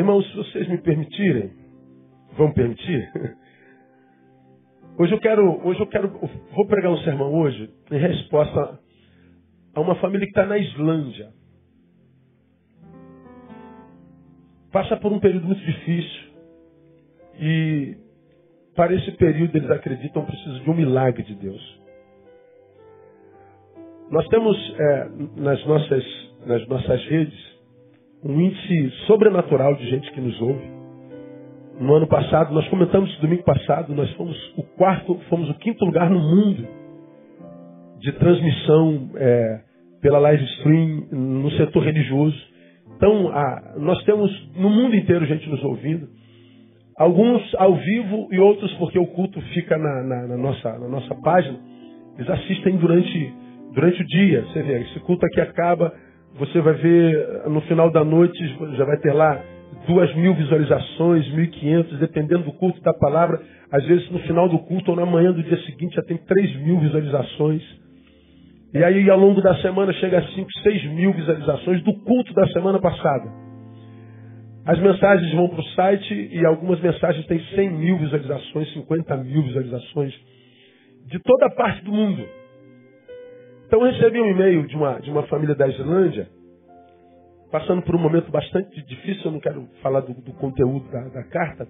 Irmãos, se vocês me permitirem, vão permitir? Hoje eu quero, hoje eu quero, vou pregar um sermão hoje em resposta a uma família que está na Islândia. Passa por um período muito difícil e para esse período eles acreditam precisam de um milagre de Deus. Nós temos é, nas, nossas, nas nossas redes um índice sobrenatural de gente que nos ouve. No ano passado, nós comentamos domingo passado, nós fomos o quarto, fomos o quinto lugar no mundo de transmissão é, pela live stream no setor religioso. Então, a, nós temos no mundo inteiro gente nos ouvindo. Alguns ao vivo e outros porque o culto fica na, na, na nossa, na nossa página. Eles assistem durante, durante o dia. Você vê, esse culto aqui acaba, você vai ver no final da noite, já vai ter lá duas mil visualizações, mil e quinhentos, dependendo do culto da palavra. Às vezes no final do culto ou na manhã do dia seguinte já tem três mil visualizações. E aí ao longo da semana chega a cinco, seis mil visualizações do culto da semana passada. As mensagens vão para o site e algumas mensagens têm 100 mil visualizações, 50 mil visualizações, de toda parte do mundo. Então eu recebi um e-mail de uma, de uma família da Islândia, passando por um momento bastante difícil, eu não quero falar do, do conteúdo da, da, carta,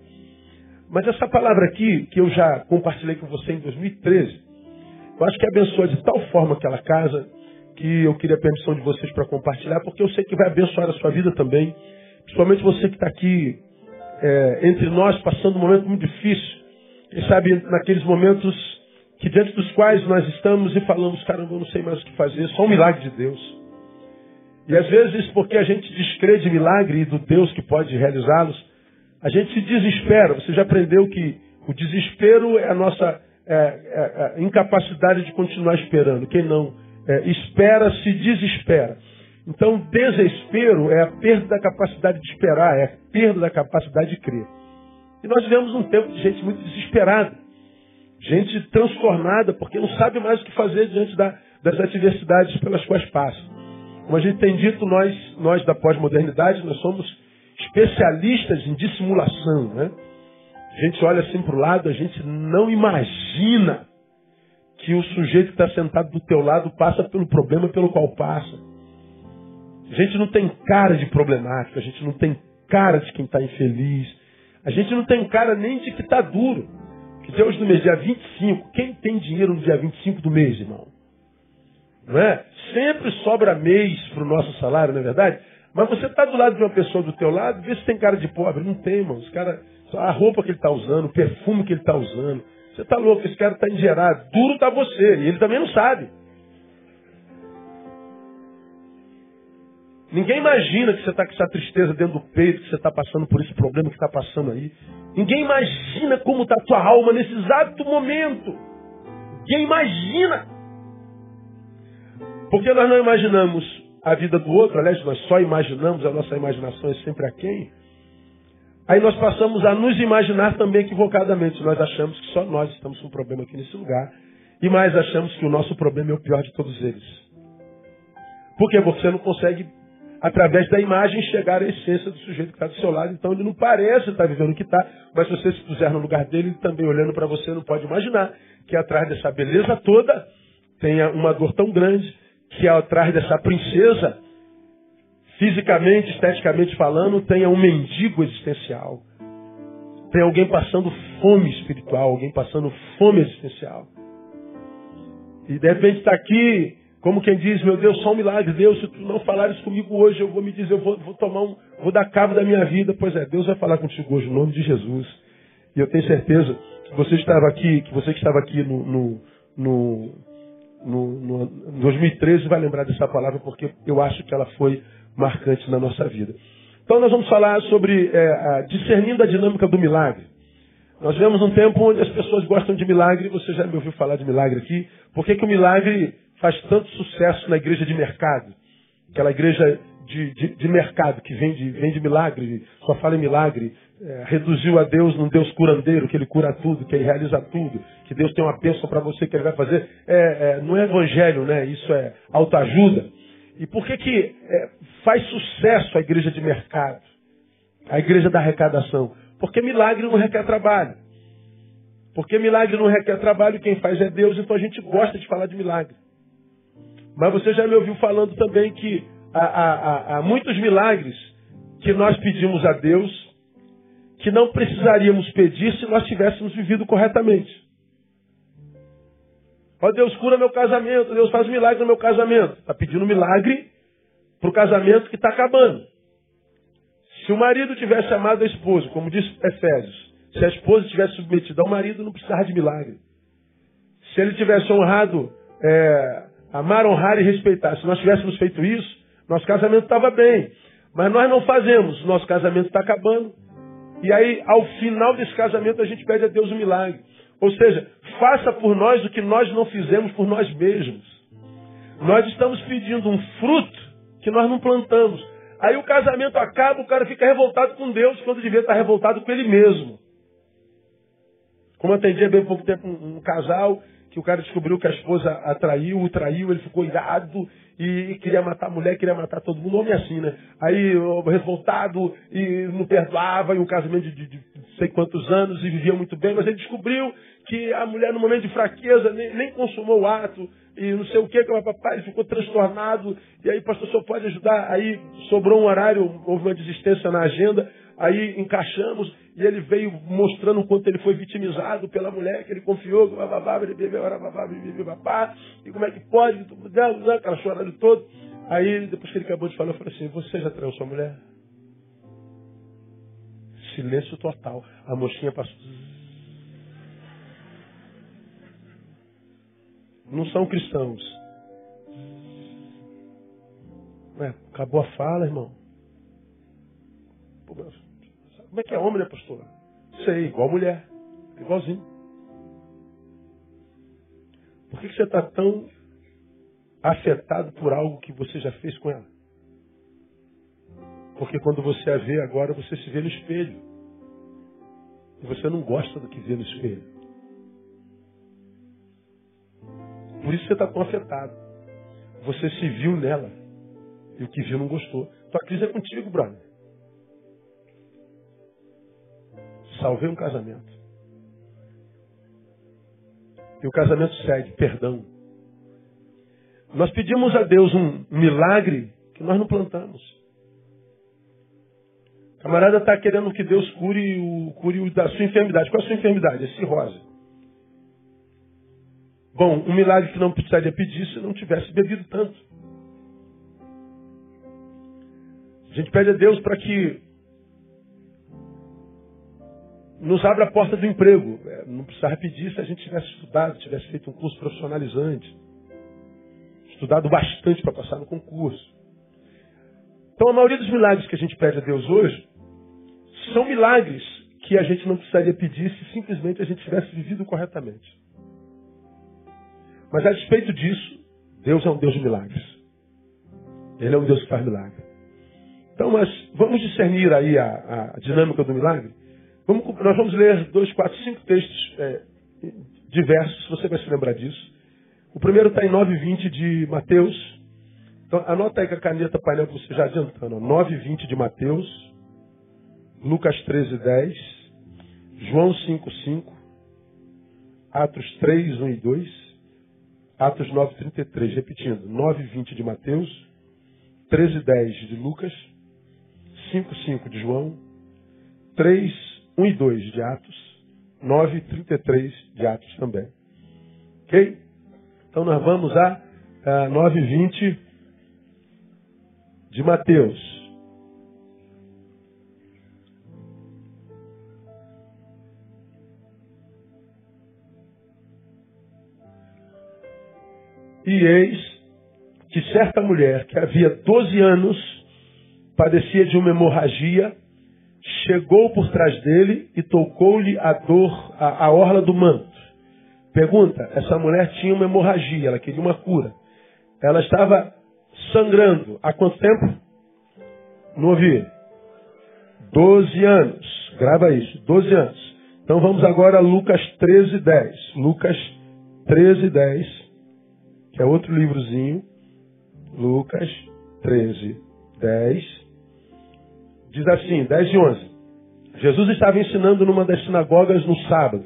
mas essa palavra aqui, que eu já compartilhei com você em 2013, eu acho que abençoa de tal forma aquela casa, que eu queria a permissão de vocês para compartilhar, porque eu sei que vai abençoar a sua vida também, principalmente você que está aqui é, entre nós, passando um momento muito difícil, quem sabe naqueles momentos que diante dos quais nós estamos e falamos, caramba, eu não sei mais o que fazer, só um milagre de Deus. E às vezes, porque a gente descrê de milagre e do Deus que pode realizá-los, a gente se desespera. Você já aprendeu que o desespero é a nossa é, é, é, incapacidade de continuar esperando. Quem não é, espera, se desespera. Então, desespero é a perda da capacidade de esperar, é a perda da capacidade de crer. E nós vivemos um tempo de gente muito desesperada, gente transtornada, porque não sabe mais o que fazer diante da, das adversidades pelas quais passa. Como a gente tem dito, nós, nós da pós-modernidade, nós somos especialistas em dissimulação. Né? A gente olha assim para o lado, a gente não imagina que o sujeito que está sentado do teu lado passa pelo problema pelo qual passa. A gente não tem cara de problemático, a gente não tem cara de quem está infeliz, a gente não tem cara nem de que está duro. Que hoje no mês, dia 25, quem tem dinheiro no dia 25 do mês, irmão? Não é? Sempre sobra mês para o nosso salário, não é verdade? Mas você está do lado de uma pessoa do teu lado, vê se tem cara de pobre. Não tem, irmão. Os cara, a roupa que ele está usando, o perfume que ele está usando. Você está louco, esse cara está engerado. Duro está você. E ele também não sabe. Ninguém imagina que você está com essa tristeza dentro do peito, que você está passando por esse problema que está passando aí. Ninguém imagina como está a tua alma nesse exato momento. Ninguém imagina. Porque nós não imaginamos a vida do outro, aliás, nós só imaginamos, a nossa imaginação é sempre a quem. Aí nós passamos a nos imaginar também equivocadamente. Nós achamos que só nós estamos com um problema aqui nesse lugar. E mais achamos que o nosso problema é o pior de todos eles. Por quê? Porque você não consegue, através da imagem, chegar à essência do sujeito que está do seu lado. Então ele não parece estar vivendo o que está, mas se você se puser no lugar dele, ele também olhando para você não pode imaginar que atrás dessa beleza toda tenha uma dor tão grande que atrás dessa princesa, fisicamente, esteticamente falando, tenha um mendigo existencial. Tem alguém passando fome espiritual, alguém passando fome existencial. E de repente está aqui, como quem diz, meu Deus, só um milagre, Deus, se tu não falares comigo hoje, eu vou me dizer, eu vou, vou tomar um, vou dar cabo da minha vida. Pois é, Deus vai falar contigo hoje, em nome de Jesus. E eu tenho certeza que você estava aqui, que você que estava aqui no, no, no no, no 2013 vai lembrar dessa palavra porque eu acho que ela foi marcante na nossa vida. Então nós vamos falar sobre é, a, discernindo a dinâmica do milagre. Nós vemos um tempo onde as pessoas gostam de milagre, você já me ouviu falar de milagre aqui. Por que, que o milagre faz tanto sucesso na igreja de mercado? Aquela igreja de, de, de mercado que vende, vende milagre, só fala em milagre, é, reduziu a Deus num Deus curandeiro, que ele cura tudo, que ele realiza tudo, que Deus tem uma bênção para você que ele vai fazer. É, é, não é evangelho, né? Isso é autoajuda. E por que que é, faz sucesso a igreja de mercado? A igreja da arrecadação. Porque milagre não requer trabalho. Porque milagre não requer trabalho, quem faz é Deus, então a gente gosta de falar de milagre. Mas você já me ouviu falando também que há, há, há muitos milagres que nós pedimos a Deus que não precisaríamos pedir se nós tivéssemos vivido corretamente. Ó Deus, cura meu casamento, Deus faz um milagre no meu casamento. Está pedindo milagre para o casamento que está acabando. Se o marido tivesse amado a esposa, como diz Efésios, se a esposa tivesse submetida ao marido, não precisava de milagre. Se ele tivesse honrado, é, amar, honrar e respeitar, se nós tivéssemos feito isso, nosso casamento estava bem. Mas nós não fazemos, nosso casamento está acabando. E aí, ao final desse casamento, a gente pede a Deus um milagre. Ou seja, faça por nós o que nós não fizemos por nós mesmos. Nós estamos pedindo um fruto que nós não plantamos. Aí o casamento acaba, o cara fica revoltado com Deus quando devia estar revoltado com ele mesmo. Como atendia bem pouco tempo um, um casal que o cara descobriu que a esposa atraiu, o traiu, ele ficou irado e queria matar a mulher, queria matar todo mundo, homem assim, né? Aí, revoltado e não perdoava, e um casamento de, de, de sei quantos anos, e vivia muito bem, mas ele descobriu que a mulher, no momento de fraqueza, nem, nem consumou o ato, e não sei o que, que o papai ficou transtornado, e aí, pastor, só pode ajudar. Aí sobrou um horário, houve uma desistência na agenda, aí encaixamos, e ele veio mostrando o quanto ele foi vitimizado pela mulher que ele confiou, que bababá, ele bebeu, babá, e como é que pode, aquela chorando todo. Aí, depois que ele acabou de falar, eu falei assim, você já traiu sua mulher? Silêncio total. A mochinha passou. Não são cristãos. Ué, acabou a fala, irmão. Como é que é homem, né, pastor? Sei, igual mulher. Igualzinho. Por que, que você está tão afetado por algo que você já fez com ela? Porque quando você a vê agora, você se vê no espelho. E você não gosta do que vê no espelho. Por isso você está tão afetado. Você se viu nela. E o que viu não gostou. Tua crise é contigo, brother. Salvei um casamento. E o casamento segue, perdão. Nós pedimos a Deus um milagre que nós não plantamos. O camarada está querendo que Deus cure o, cure o da sua enfermidade. Qual é a sua enfermidade? É cirrose. Bom, um milagre que não precisaria pedir se não tivesse bebido tanto. A gente pede a Deus para que nos abra a porta do emprego. É, não precisava pedir se a gente tivesse estudado, tivesse feito um curso profissionalizante. Estudado bastante para passar no concurso. Então a maioria dos milagres que a gente pede a Deus hoje são milagres que a gente não precisaria pedir se simplesmente a gente tivesse vivido corretamente. Mas a despeito disso, Deus é um Deus de milagres. Ele é um Deus que faz milagre. Então, mas vamos discernir aí a, a dinâmica do milagre? Vamos, nós vamos ler dois, quatro, cinco textos é, diversos, você vai se lembrar disso. O primeiro está em 9,20 de Mateus. Então, anota aí com a caneta painel que você já adiantando. 9,20 de Mateus. Lucas 13, 10. João 5, 5. Atos 3, 1 e 2. Atos 9, 33. Repetindo. 9, 20 de Mateus. 13, 10 de Lucas. 5, 5 de João. 3, 1 e 2 de Atos, 9 e 33 de Atos também. Ok? Então nós vamos a, a 9 e 20 de Mateus. E eis que certa mulher que havia 12 anos padecia de uma hemorragia chegou por trás dele e tocou-lhe a dor, a, a orla do manto. Pergunta, essa mulher tinha uma hemorragia, ela queria uma cura. Ela estava sangrando. Há quanto tempo? Não ouvi. Doze anos. Grava isso, doze anos. Então vamos agora a Lucas 13, 10. Lucas 13, 10, que é outro livrozinho. Lucas 13, 10 Diz assim, 10 e 11. Jesus estava ensinando numa das sinagogas no sábado.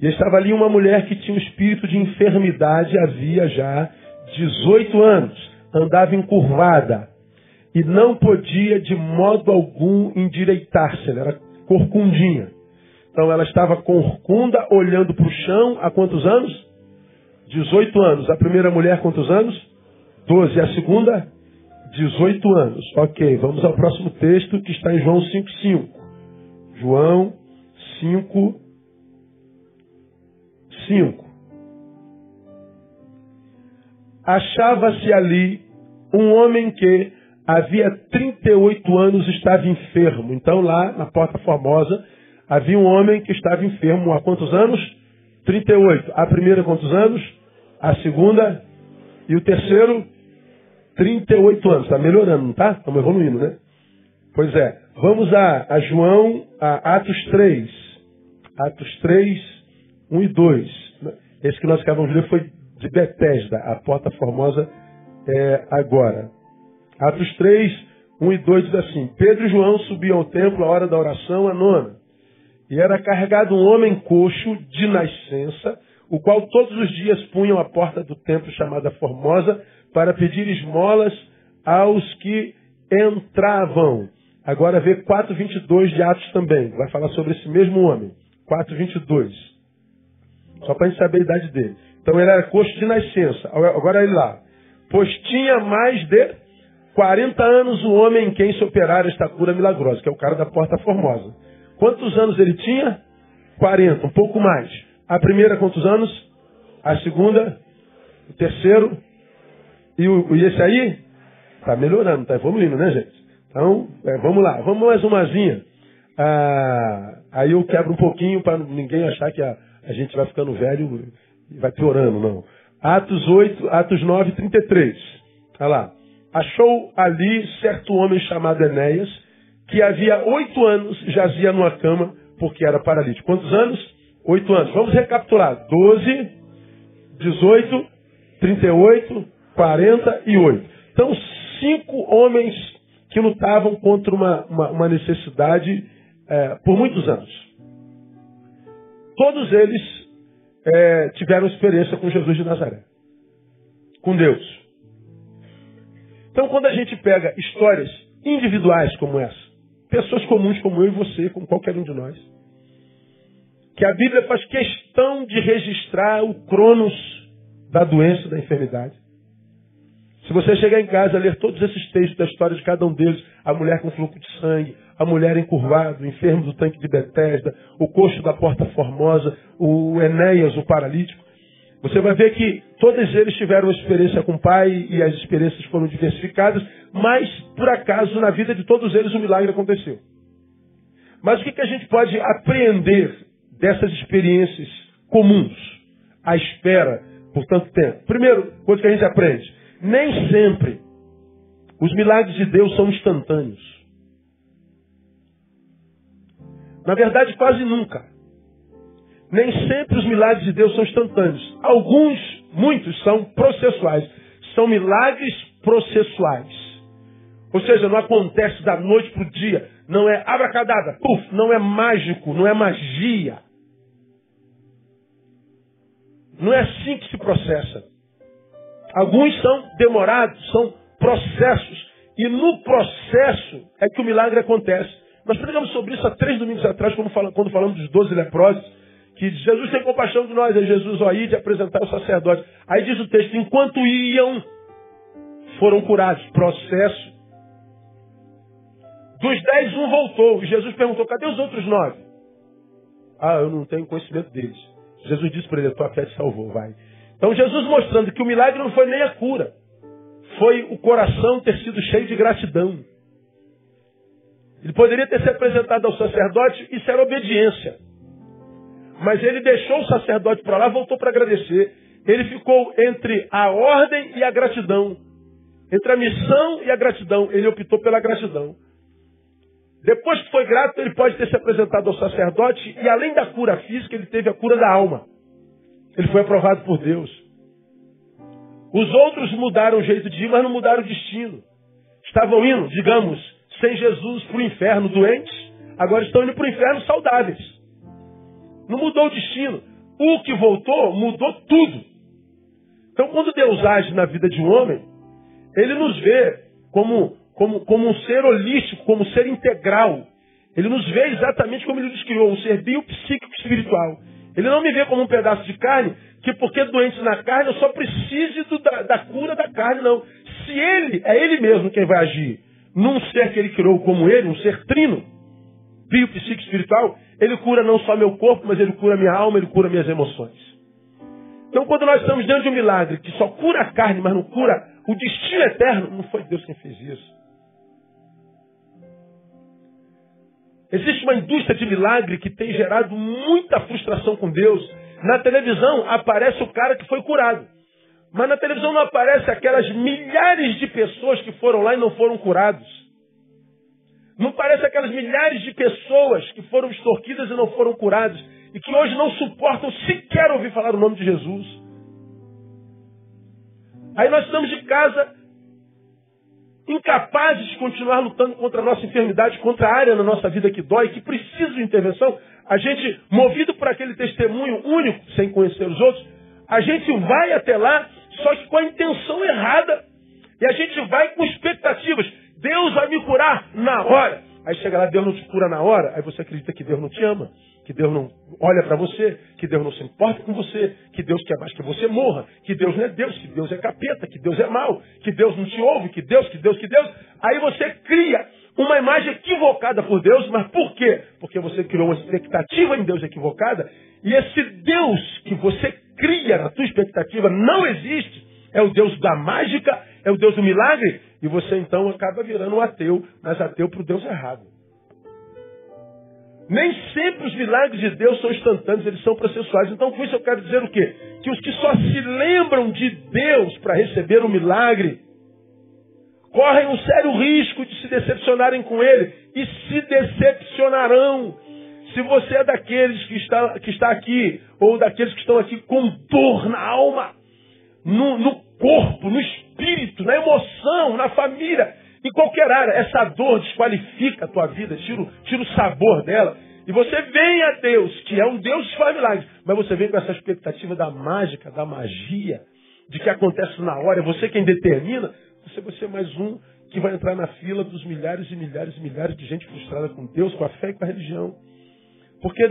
E estava ali uma mulher que tinha um espírito de enfermidade havia já 18 anos. Andava encurvada e não podia de modo algum endireitar-se. Ela era corcundinha. Então ela estava corcunda, olhando para o chão há quantos anos? 18 anos. A primeira mulher, quantos anos? 12. A segunda? 18 anos. Ok, vamos ao próximo texto que está em João 5,5. João 5, 5. Achava-se ali um homem que havia 38 anos estava enfermo. Então lá na Porta Formosa havia um homem que estava enfermo há quantos anos? 38. A primeira quantos anos? A segunda e o terceiro 38 anos. Está melhorando, não está? Estamos evoluindo, né? Pois é. Vamos a, a João, a Atos 3. Atos 3, 1 e 2. Esse que nós acabamos de ler foi de Betesda, a porta formosa é agora. Atos 3, 1 e 2 diz assim: Pedro e João subiam ao templo à hora da oração, a nona. E era carregado um homem coxo de nascença, o qual todos os dias punham a porta do templo chamada Formosa para pedir esmolas aos que entravam. Agora vê 4:22 de Atos também. Vai falar sobre esse mesmo homem. 4:22. Só para a gente saber a idade dele. Então ele era coxo de nascença. Agora ele lá. Pois tinha mais de 40 anos o homem em quem se operara esta cura milagrosa, que é o cara da porta formosa. Quantos anos ele tinha? 40, um pouco mais. A primeira, quantos anos? A segunda? O terceiro? E, o, e esse aí? Está melhorando, está evoluindo, né, gente? Então, é, vamos lá, vamos mais umazinha. Ah, aí eu quebro um pouquinho para ninguém achar que a, a gente vai ficando velho e vai piorando, não. Atos 8, Atos 9, 33. Olha lá. Achou ali certo homem chamado Enéas, que havia oito anos jazia numa cama, porque era paralítico. Quantos anos? Oito anos. Vamos recapitular. 12, 18, 38, 48. Então, cinco homens que lutavam contra uma, uma, uma necessidade é, por muitos anos. Todos eles é, tiveram experiência com Jesus de Nazaré, com Deus. Então, quando a gente pega histórias individuais como essa, pessoas comuns como eu e você, como qualquer um de nós, que a Bíblia faz questão de registrar o cronos da doença, da enfermidade, se você chegar em casa, ler todos esses textos da história de cada um deles, a mulher com fluxo de sangue, a mulher encurvada, o enfermo do tanque de Betesda, o coxo da porta formosa, o Enéas, o paralítico, você vai ver que todos eles tiveram experiência com o pai e as experiências foram diversificadas, mas por acaso na vida de todos eles o um milagre aconteceu. Mas o que, que a gente pode aprender dessas experiências comuns, à espera por tanto tempo? Primeiro, coisa que a gente aprende, nem sempre os milagres de Deus são instantâneos. Na verdade, quase nunca. Nem sempre os milagres de Deus são instantâneos. Alguns, muitos, são processuais. São milagres processuais. Ou seja, não acontece da noite para o dia. Não é abracadabra, puf, não é mágico, não é magia. Não é assim que se processa. Alguns são demorados, são processos. E no processo é que o milagre acontece. Nós pregamos sobre isso há três domingos atrás, quando, falamos dos doze leprosos, que Jesus tem compaixão de nós. Aí Jesus, ó, de apresentar o sacerdote. Aí diz o texto, enquanto iam, foram curados. Processo. Dos dez, um voltou. E Jesus perguntou, cadê os outros nove? Ah, eu não tenho conhecimento deles. Jesus disse para ele, tua fé te salvou, vai. Então Jesus mostrando que o milagre não foi nem a cura. Foi o coração ter sido cheio de gratidão. Ele poderia ter se apresentado ao sacerdote, isso era obediência. Mas ele deixou o sacerdote para lá, voltou para agradecer. Ele ficou entre a ordem e a gratidão. Entre a missão e a gratidão. Ele optou pela gratidão. Depois que foi grato, ele pode ter se apresentado ao sacerdote e além da cura física, ele teve a cura da alma. Ele foi aprovado por Deus. Os outros mudaram o jeito de ir, mas não mudaram o destino. Estavam indo, digamos, sem Jesus para o inferno doentes, agora estão indo para o inferno saudáveis. Não mudou o destino. O que voltou mudou tudo. Então, quando Deus age na vida de um homem, ele nos vê como, como, como um ser holístico, como um ser integral. Ele nos vê exatamente como ele nos criou, um ser biopsíquico espiritual. Ele não me vê como um pedaço de carne, que porque doente na carne eu só precise do, da, da, cura da carne, não. Se ele, é ele mesmo quem vai agir, num ser que ele criou como ele, um ser trino, biopsíquico espiritual, ele cura não só meu corpo, mas ele cura minha alma, ele cura minhas emoções. Então quando nós estamos diante de um milagre que só cura a carne, mas não cura o destino eterno, não foi Deus quem fez isso. Existe uma indústria de milagre que tem gerado muita frustração com Deus. Na televisão aparece o cara que foi curado. Mas na televisão não aparece aquelas milhares de pessoas que foram lá e não foram curados. Não aparece aquelas milhares de pessoas que foram extorquidas e não foram curadas. E que hoje não suportam sequer ouvir falar o nome de Jesus. Aí nós estamos de casa incapazes de continuar lutando contra a nossa enfermidade, contra a área na nossa vida que dói, que precisa de intervenção, a gente, movido por aquele testemunho único, sem conhecer os outros, a gente vai até lá, só que com a intenção errada. E a gente vai com expectativas. Deus vai me curar na hora. Aí chega lá, Deus não te cura na hora, aí você acredita que Deus não te ama que Deus não olha para você, que Deus não se importa com você, que Deus quer mais que você morra, que Deus não é Deus, que Deus é capeta, que Deus é mau, que Deus não te ouve, que Deus, que Deus, que Deus. Aí você cria uma imagem equivocada por Deus, mas por quê? Porque você criou uma expectativa em Deus equivocada, e esse Deus que você cria na tua expectativa não existe. É o Deus da mágica, é o Deus do milagre, e você então acaba virando um ateu, mas ateu para o Deus errado. Nem sempre os milagres de Deus são instantâneos, eles são processuais. Então, com isso eu quero dizer o quê? Que os que só se lembram de Deus para receber o um milagre, correm um sério risco de se decepcionarem com Ele. E se decepcionarão. Se você é daqueles que está, que está aqui, ou daqueles que estão aqui com dor na alma, no, no corpo, no espírito, na emoção, na família, em qualquer área. Essa dor desqualifica a tua vida, tira, tira o sabor dela. E você vem a Deus, que é um Deus que faz milagres, mas você vem com essa expectativa da mágica, da magia, de que acontece na hora, é você quem determina, você vai ser mais um que vai entrar na fila dos milhares e milhares e milhares de gente frustrada com Deus, com a fé e com a religião. Porque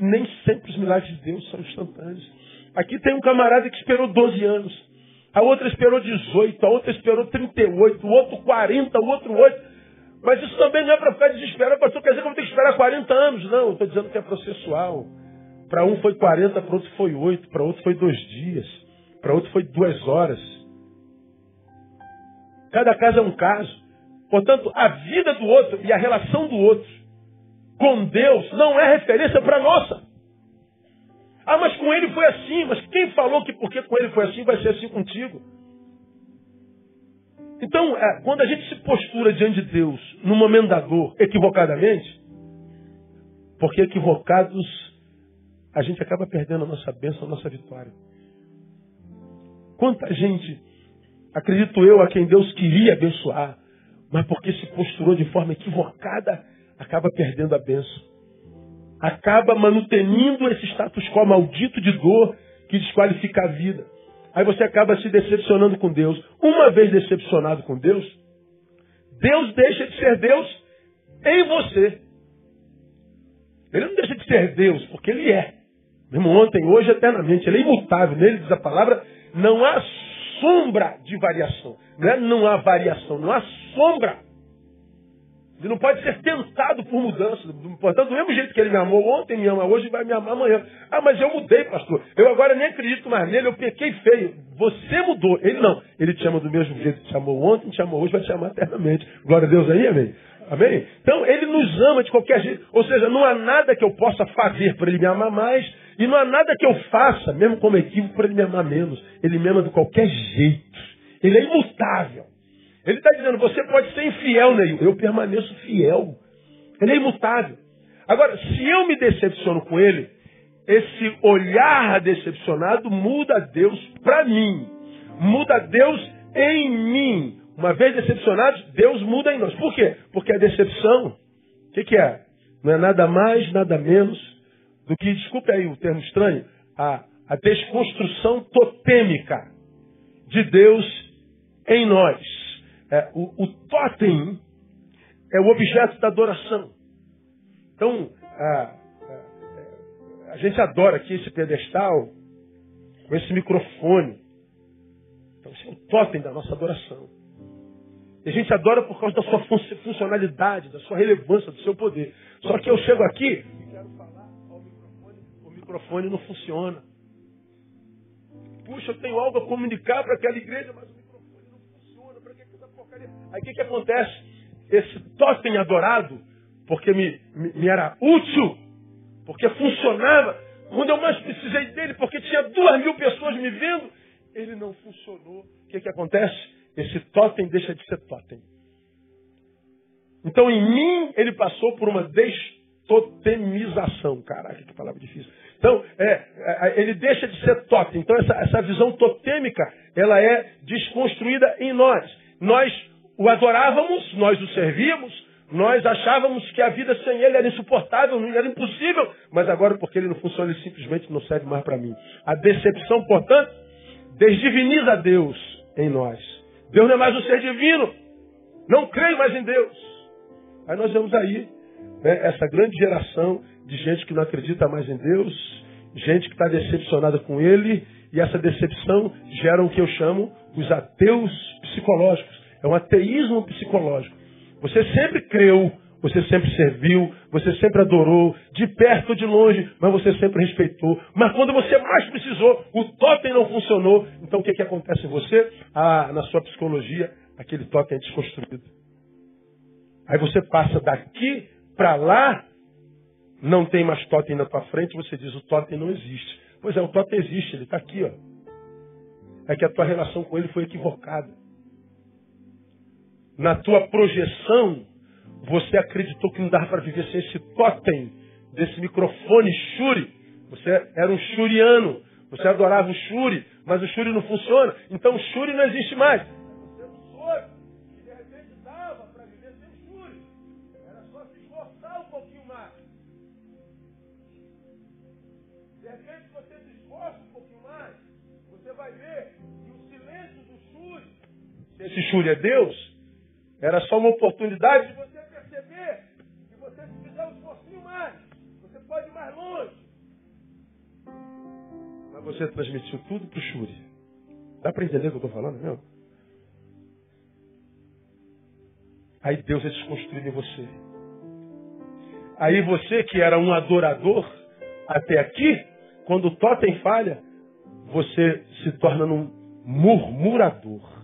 nem sempre os milagres de Deus são instantâneos. Aqui tem um camarada que esperou 12 anos a outra esperou 18, a outra esperou 38, o outro 40, o outro 8. Mas isso também não é para ficar desesperado, pastor. Quer dizer que eu vou ter que esperar 40 anos. Não, estou dizendo que é processual. Para um foi 40, para outro foi 8, para outro foi dois dias, para outro foi duas horas. Cada caso é um caso. Portanto, a vida do outro e a relação do outro com Deus não é referência para a nossa. Ah, mas com ele foi assim. Mas quem falou que porque com ele foi assim, vai ser assim contigo? Então, é, quando a gente se postura diante de Deus no momento da dor, equivocadamente, porque equivocados, a gente acaba perdendo a nossa bênção, a nossa vitória. Quanta gente, acredito eu, a quem Deus queria abençoar, mas porque se posturou de forma equivocada, acaba perdendo a bênção acaba manutenindo esse status quo maldito de dor que desqualifica a vida. Aí você acaba se decepcionando com Deus. Uma vez decepcionado com Deus, Deus deixa de ser Deus em você. Ele não deixa de ser Deus, porque Ele é. Mesmo ontem, hoje, eternamente. Ele é imutável. Nele diz a palavra, não há sombra de variação. Não, é, não há variação, não há sombra. Ele não pode ser tentado por mudança. Portanto, do mesmo jeito que ele me amou ontem, me ama hoje vai me amar amanhã. Ah, mas eu mudei, pastor. Eu agora nem acredito mais nele, eu pequei feio. Você mudou. Ele não. Ele te ama do mesmo jeito que te amou ontem, te amou hoje, vai te amar eternamente. Glória a Deus aí, amém? Amém? Então, ele nos ama de qualquer jeito. Ou seja, não há nada que eu possa fazer para ele me amar mais, e não há nada que eu faça, mesmo como equívoco, para ele me amar menos. Ele me ama de qualquer jeito. Ele é imutável. Ele está dizendo, você pode ser infiel, Neil. Eu permaneço fiel. Ele é imutável. Agora, se eu me decepciono com ele, esse olhar decepcionado muda Deus para mim. Muda Deus em mim. Uma vez decepcionados, Deus muda em nós. Por quê? Porque a decepção, o que, que é? Não é nada mais, nada menos do que, desculpe aí o termo estranho, a, a desconstrução totêmica de Deus em nós. É, o, o totem é o objeto da adoração. Então, a, a, a gente adora aqui esse pedestal com esse microfone. Então, esse é o totem da nossa adoração. E a gente adora por causa da sua funcionalidade, da sua relevância, do seu poder. Só que eu chego aqui e quero falar ao microfone, o microfone não funciona. Puxa, eu tenho algo a comunicar para aquela igreja, mas Aí o que, que acontece? Esse totem adorado, porque me, me, me era útil, porque funcionava, quando eu mais precisei dele, porque tinha duas mil pessoas me vendo, ele não funcionou. O que, que acontece? Esse totem deixa de ser totem. Então, em mim, ele passou por uma destotemização. Caraca, que palavra difícil. Então, é, é, ele deixa de ser totem. Então, essa, essa visão totêmica, ela é desconstruída em nós. Nós o adorávamos, nós o servíamos, nós achávamos que a vida sem ele era insuportável, era impossível, mas agora, porque ele não funciona, ele simplesmente não serve mais para mim. A decepção, portanto, desdiviniza Deus em nós. Deus não é mais um ser divino. Não creio mais em Deus. Aí nós vemos aí né, essa grande geração de gente que não acredita mais em Deus, gente que está decepcionada com Ele, e essa decepção gera o que eu chamo os ateus psicológicos. É um ateísmo psicológico. Você sempre creu, você sempre serviu, você sempre adorou, de perto ou de longe, mas você sempre respeitou. Mas quando você mais precisou, o totem não funcionou. Então o que, que acontece em você? Ah, na sua psicologia, aquele totem é desconstruído. Aí você passa daqui para lá, não tem mais totem na tua frente, você diz o totem não existe. Pois é, o totem existe, ele está aqui, ó. É que a tua relação com ele foi equivocada. Na tua projeção, você acreditou que não dava para viver sem esse totem, desse microfone Shuri. Você era um Shuriano. Você adorava o Shuri, mas o Shuri não funciona. Então o Shuri não existe mais. Você para viver sem. Era só se esforçar um pouquinho mais. De repente você se esforça um pouquinho mais. Você vai ver que o silêncio do se esse Shuri é Deus, era só uma oportunidade de você perceber que você se fizer um esforcinho mais, você pode ir mais longe. Mas você transmitiu tudo para o Shuri. Dá para entender o que eu estou falando, meu? Aí Deus é desconstruindo em você. Aí você que era um adorador até aqui, quando o totem falha, você se torna um murmurador.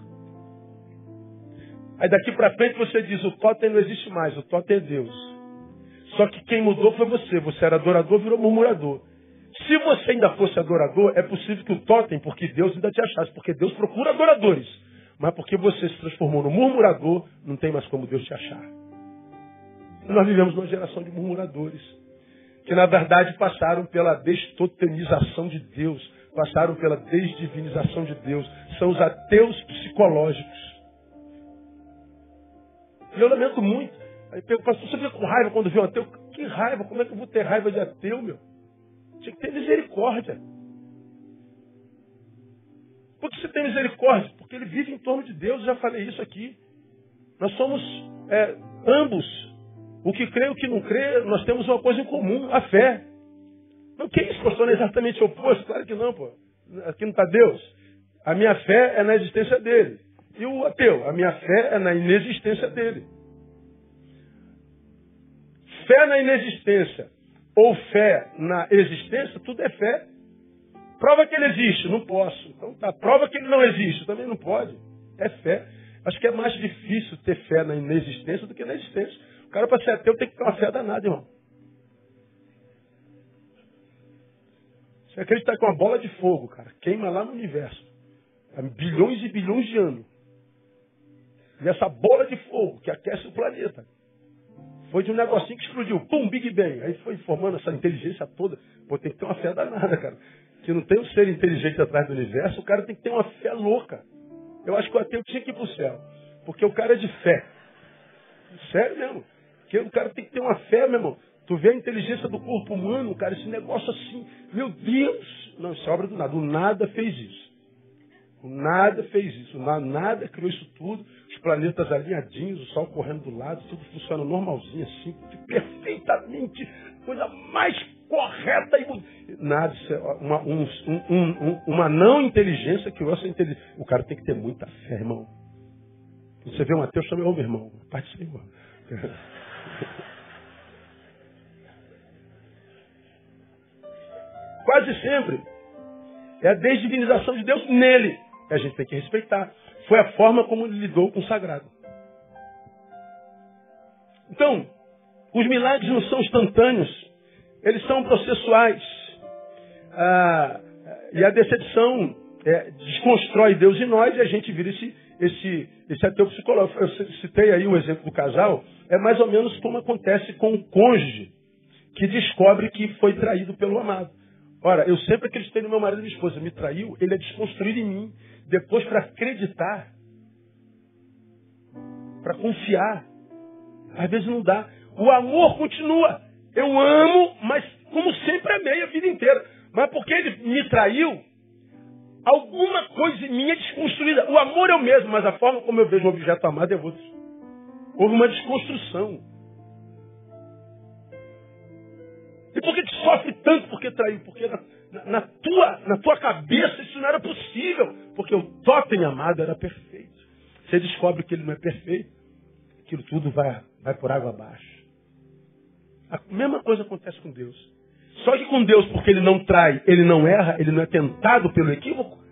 Aí daqui para frente você diz, o totem não existe mais, o totem é Deus. Só que quem mudou foi você. Você era adorador, virou murmurador. Se você ainda fosse adorador, é possível que o totem, porque Deus ainda te achasse, porque Deus procura adoradores. Mas porque você se transformou no murmurador, não tem mais como Deus te achar. Nós vivemos numa geração de murmuradores, que na verdade passaram pela destotemização de Deus, passaram pela desdivinização de Deus. São os ateus psicológicos. E eu lamento muito. Aí pergunto, pastor, você fica com raiva quando vê um ateu? Que raiva? Como é que eu vou ter raiva de ateu, meu? Tinha que ter misericórdia. Por que você tem misericórdia? Porque ele vive em torno de Deus, eu já falei isso aqui. Nós somos é, ambos. O que crê e o que não crê, nós temos uma coisa em comum, a fé. Não, que isso, pastor? Não é exatamente o oposto? Claro que não, pô. Aqui não está Deus. A minha fé é na existência dele. E o ateu? A minha fé é na inexistência dele. Fé na inexistência ou fé na existência, tudo é fé. Prova que ele existe, não posso. Então tá, prova que ele não existe, também não pode. É fé. Acho que é mais difícil ter fé na inexistência do que na existência. O cara para ser ateu tem que ter uma fé danada, irmão. Você acredita com uma bola de fogo, cara, queima lá no universo. Há bilhões e bilhões de anos. E essa bola de fogo que aquece o planeta. Foi de um negocinho que explodiu. Pum, Big Bang. Aí foi formando essa inteligência toda. Pô, tem que ter uma fé danada, cara. Que não tem um ser inteligente atrás do universo, o cara tem que ter uma fé louca. Eu acho que o ateu tinha que ir para o céu. Porque o cara é de fé. Sério mesmo. Porque o cara tem que ter uma fé, meu irmão. Tu vê a inteligência do corpo humano, cara, esse negócio assim, meu Deus! Não, isso é obra do nada. O nada fez isso. O nada fez isso. O nada criou isso tudo. Os planetas alinhadinhos, o sol correndo do lado, tudo funciona normalzinho, assim, perfeitamente. Coisa mais correta e nada. Isso é uma, um, um, um, uma não inteligência que essa inteligência. O cara tem que ter muita fé, irmão. Você vê um ateu, chama, meu irmão, parte do Senhor. Quase sempre é a desdivinização de Deus nele. A gente tem que respeitar. Foi a forma como ele lidou com o sagrado. Então, os milagres não são instantâneos, eles são processuais. Ah, e a decepção é, desconstrói Deus em nós e a gente vira esse, esse, esse ateu psicológico. Eu citei aí o exemplo do casal, é mais ou menos como acontece com o cônjuge que descobre que foi traído pelo amado. Ora, eu sempre acreditei no meu marido e minha esposa, me traiu, ele é desconstruído em mim. Depois, para acreditar, para confiar, às vezes não dá. O amor continua. Eu amo, mas como sempre amei a vida inteira. Mas porque ele me traiu, alguma coisa em mim é desconstruída. O amor é o mesmo, mas a forma como eu vejo o objeto amado é outra. Houve uma desconstrução. Por que tu sofre tanto porque traiu? Porque na, na, na, tua, na tua cabeça isso não era possível. Porque o totem amado era perfeito. Você descobre que ele não é perfeito, aquilo tudo vai, vai por água abaixo. A mesma coisa acontece com Deus. Só que com Deus, porque ele não trai, ele não erra, ele não é tentado pelo equívoco,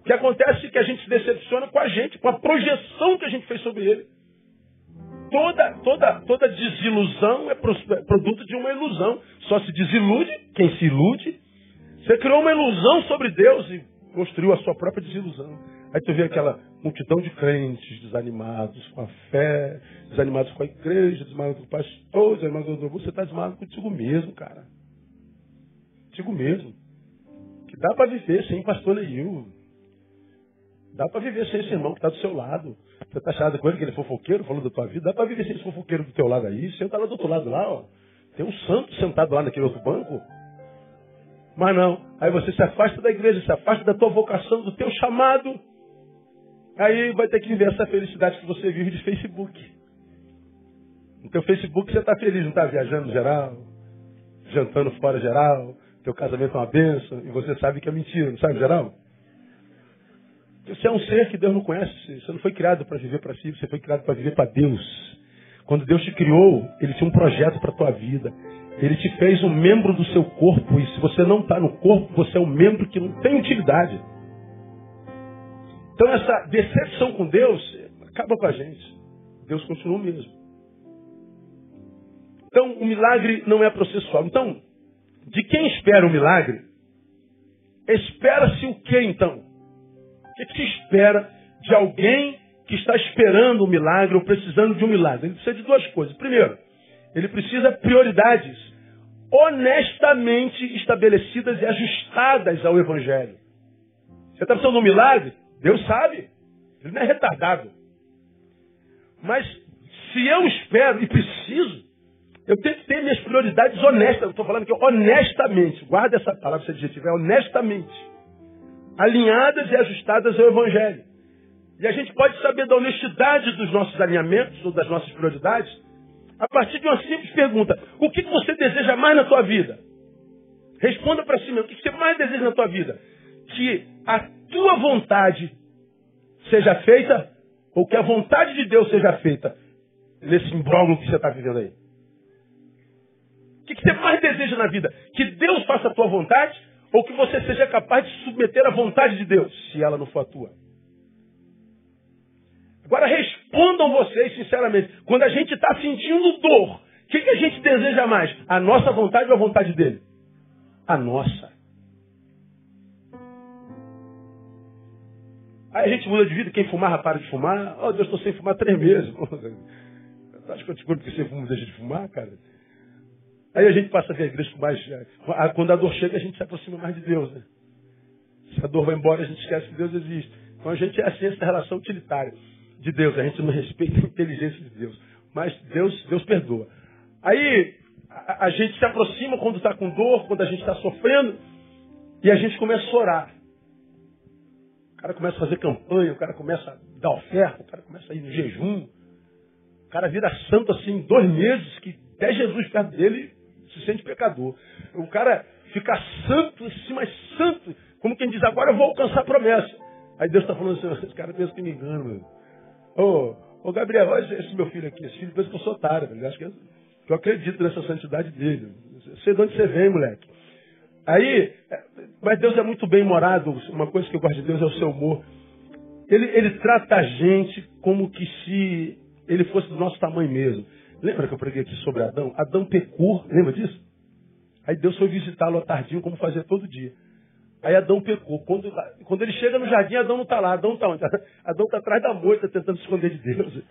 o que acontece é que a gente se decepciona com a gente, com a projeção que a gente fez sobre ele. Toda, toda, toda desilusão é produto de uma ilusão. Só se desilude quem se ilude. Você criou uma ilusão sobre Deus e construiu a sua própria desilusão. Aí tu vê aquela multidão de crentes desanimados com a fé, desanimados com a igreja, desanimados com o pastor, desanimados com o Você está desanimado contigo mesmo, cara. Contigo mesmo. Que dá para viver sem pastor nenhum. Dá para viver sem esse irmão que está do seu lado. Você está achado com ele que ele é fofoqueiro, falando da tua vida? Dá para viver sem esse fofoqueiro do teu lado aí? Senta lá do outro lado lá, ó. Tem um santo sentado lá naquele outro banco. Mas não. Aí você se afasta da igreja, se afasta da tua vocação, do teu chamado. Aí vai ter que viver essa felicidade que você vive de Facebook. No teu Facebook você está feliz, não está viajando geral, jantando fora geral, teu casamento é uma benção, e você sabe que é mentira, não sabe geral? Você é um ser que Deus não conhece, você não foi criado para viver para si, você foi criado para viver para Deus. Quando Deus te criou, Ele tinha um projeto para a tua vida. Ele te fez um membro do seu corpo, e se você não está no corpo, você é um membro que não tem utilidade. Então essa decepção com Deus acaba com a gente. Deus continua o mesmo. Então o milagre não é processual. Então, de quem espera o milagre, espera-se o que então? O que se espera de alguém que está esperando um milagre ou precisando de um milagre? Ele precisa de duas coisas. Primeiro, ele precisa prioridades honestamente estabelecidas e ajustadas ao Evangelho. Você está precisando de um milagre? Deus sabe. Ele não é retardado. Mas se eu espero e preciso, eu tenho que ter minhas prioridades honestas. Eu estou falando aqui honestamente. Guarda essa palavra, esse adjetivo. É honestamente. Alinhadas e ajustadas ao Evangelho. E a gente pode saber da honestidade dos nossos alinhamentos ou das nossas prioridades a partir de uma simples pergunta. O que você deseja mais na tua vida? Responda para si mesmo. O que você mais deseja na tua vida? Que a tua vontade seja feita ou que a vontade de Deus seja feita nesse imbróglio que você está vivendo aí? O que você mais deseja na vida? Que Deus faça a tua vontade ou que você seja capaz de submeter a vontade de Deus, se ela não for a tua? Agora respondam vocês sinceramente. Quando a gente está sentindo dor, o que, que a gente deseja mais? A nossa vontade ou a vontade dele? A nossa. Aí a gente muda de vida, quem fumar para de fumar. Oh, Deus, estou sem fumar três meses. Acho que eu te conto que você fuma, deixa de fumar, cara. Aí a gente passa a ver a igreja com mais. Eh, quando a dor chega, a gente se aproxima mais de Deus, né? Se a dor vai embora, a gente esquece que Deus existe. Então a gente é a ciência da relação utilitária. de Deus. A gente não respeita a inteligência de Deus. Mas Deus, Deus perdoa. Aí a, a gente se aproxima quando está com dor, quando a gente está sofrendo, e a gente começa a orar. O cara começa a fazer campanha, o cara começa a dar oferta, o cara começa a ir no jejum. O cara vira santo assim em dois meses, que até Jesus perto dele se sente pecador. O cara fica santo, assim, mas santo, como quem diz, agora eu vou alcançar a promessa. Aí Deus está falando assim, esse cara pensa que me engana, meu. Ô, Gabriel, olha esse meu filho aqui, esse filho pensa que eu sou otário, ele acha que eu, que eu acredito nessa santidade dele. Eu sei de onde você vem, moleque. Aí, é, mas Deus é muito bem morado, uma coisa que eu gosto de Deus é o seu humor. Ele, ele trata a gente como que se ele fosse do nosso tamanho mesmo. Lembra que eu preguei aqui sobre Adão? Adão pecou, lembra disso? Aí Deus foi visitá-lo à tardinho, como fazia todo dia. Aí Adão pecou. Quando, quando ele chega no jardim, Adão não está lá. Adão está onde? Adão está atrás da moita, tentando se esconder de Deus.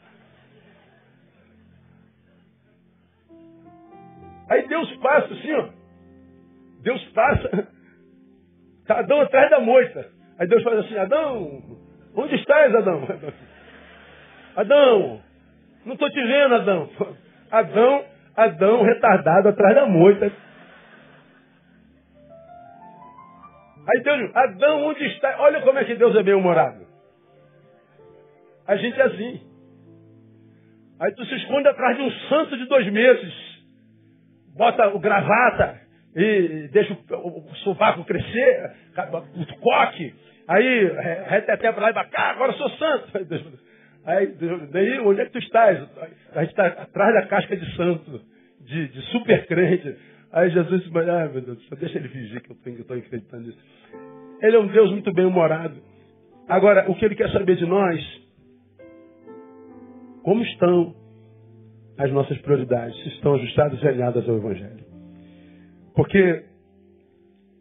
Aí Deus passa assim, ó. Deus passa. Está Adão atrás da moita. Aí Deus faz assim, Adão, onde estás, Adão? Adão, não estou te vendo, Adão. Adão, Adão retardado atrás da moita. Aí Deus, Adão, onde está? Olha como é que Deus é bem-humorado. A gente é assim. Aí tu se esconde atrás de um santo de dois meses. Bota o gravata e deixa o, o sovaco crescer, o coque. Aí reteté para lá e para cá, agora sou santo. Aí, Deus, aí daí, onde é que tu estás? A gente está atrás da casca de santo, de, de super crente. Aí Jesus disse, ah, meu Deus, só deixa ele fingir que eu estou acreditando nisso. Ele é um Deus muito bem humorado. Agora, o que ele quer saber de nós, como estão as nossas prioridades, se estão ajustadas e alinhadas ao Evangelho. Porque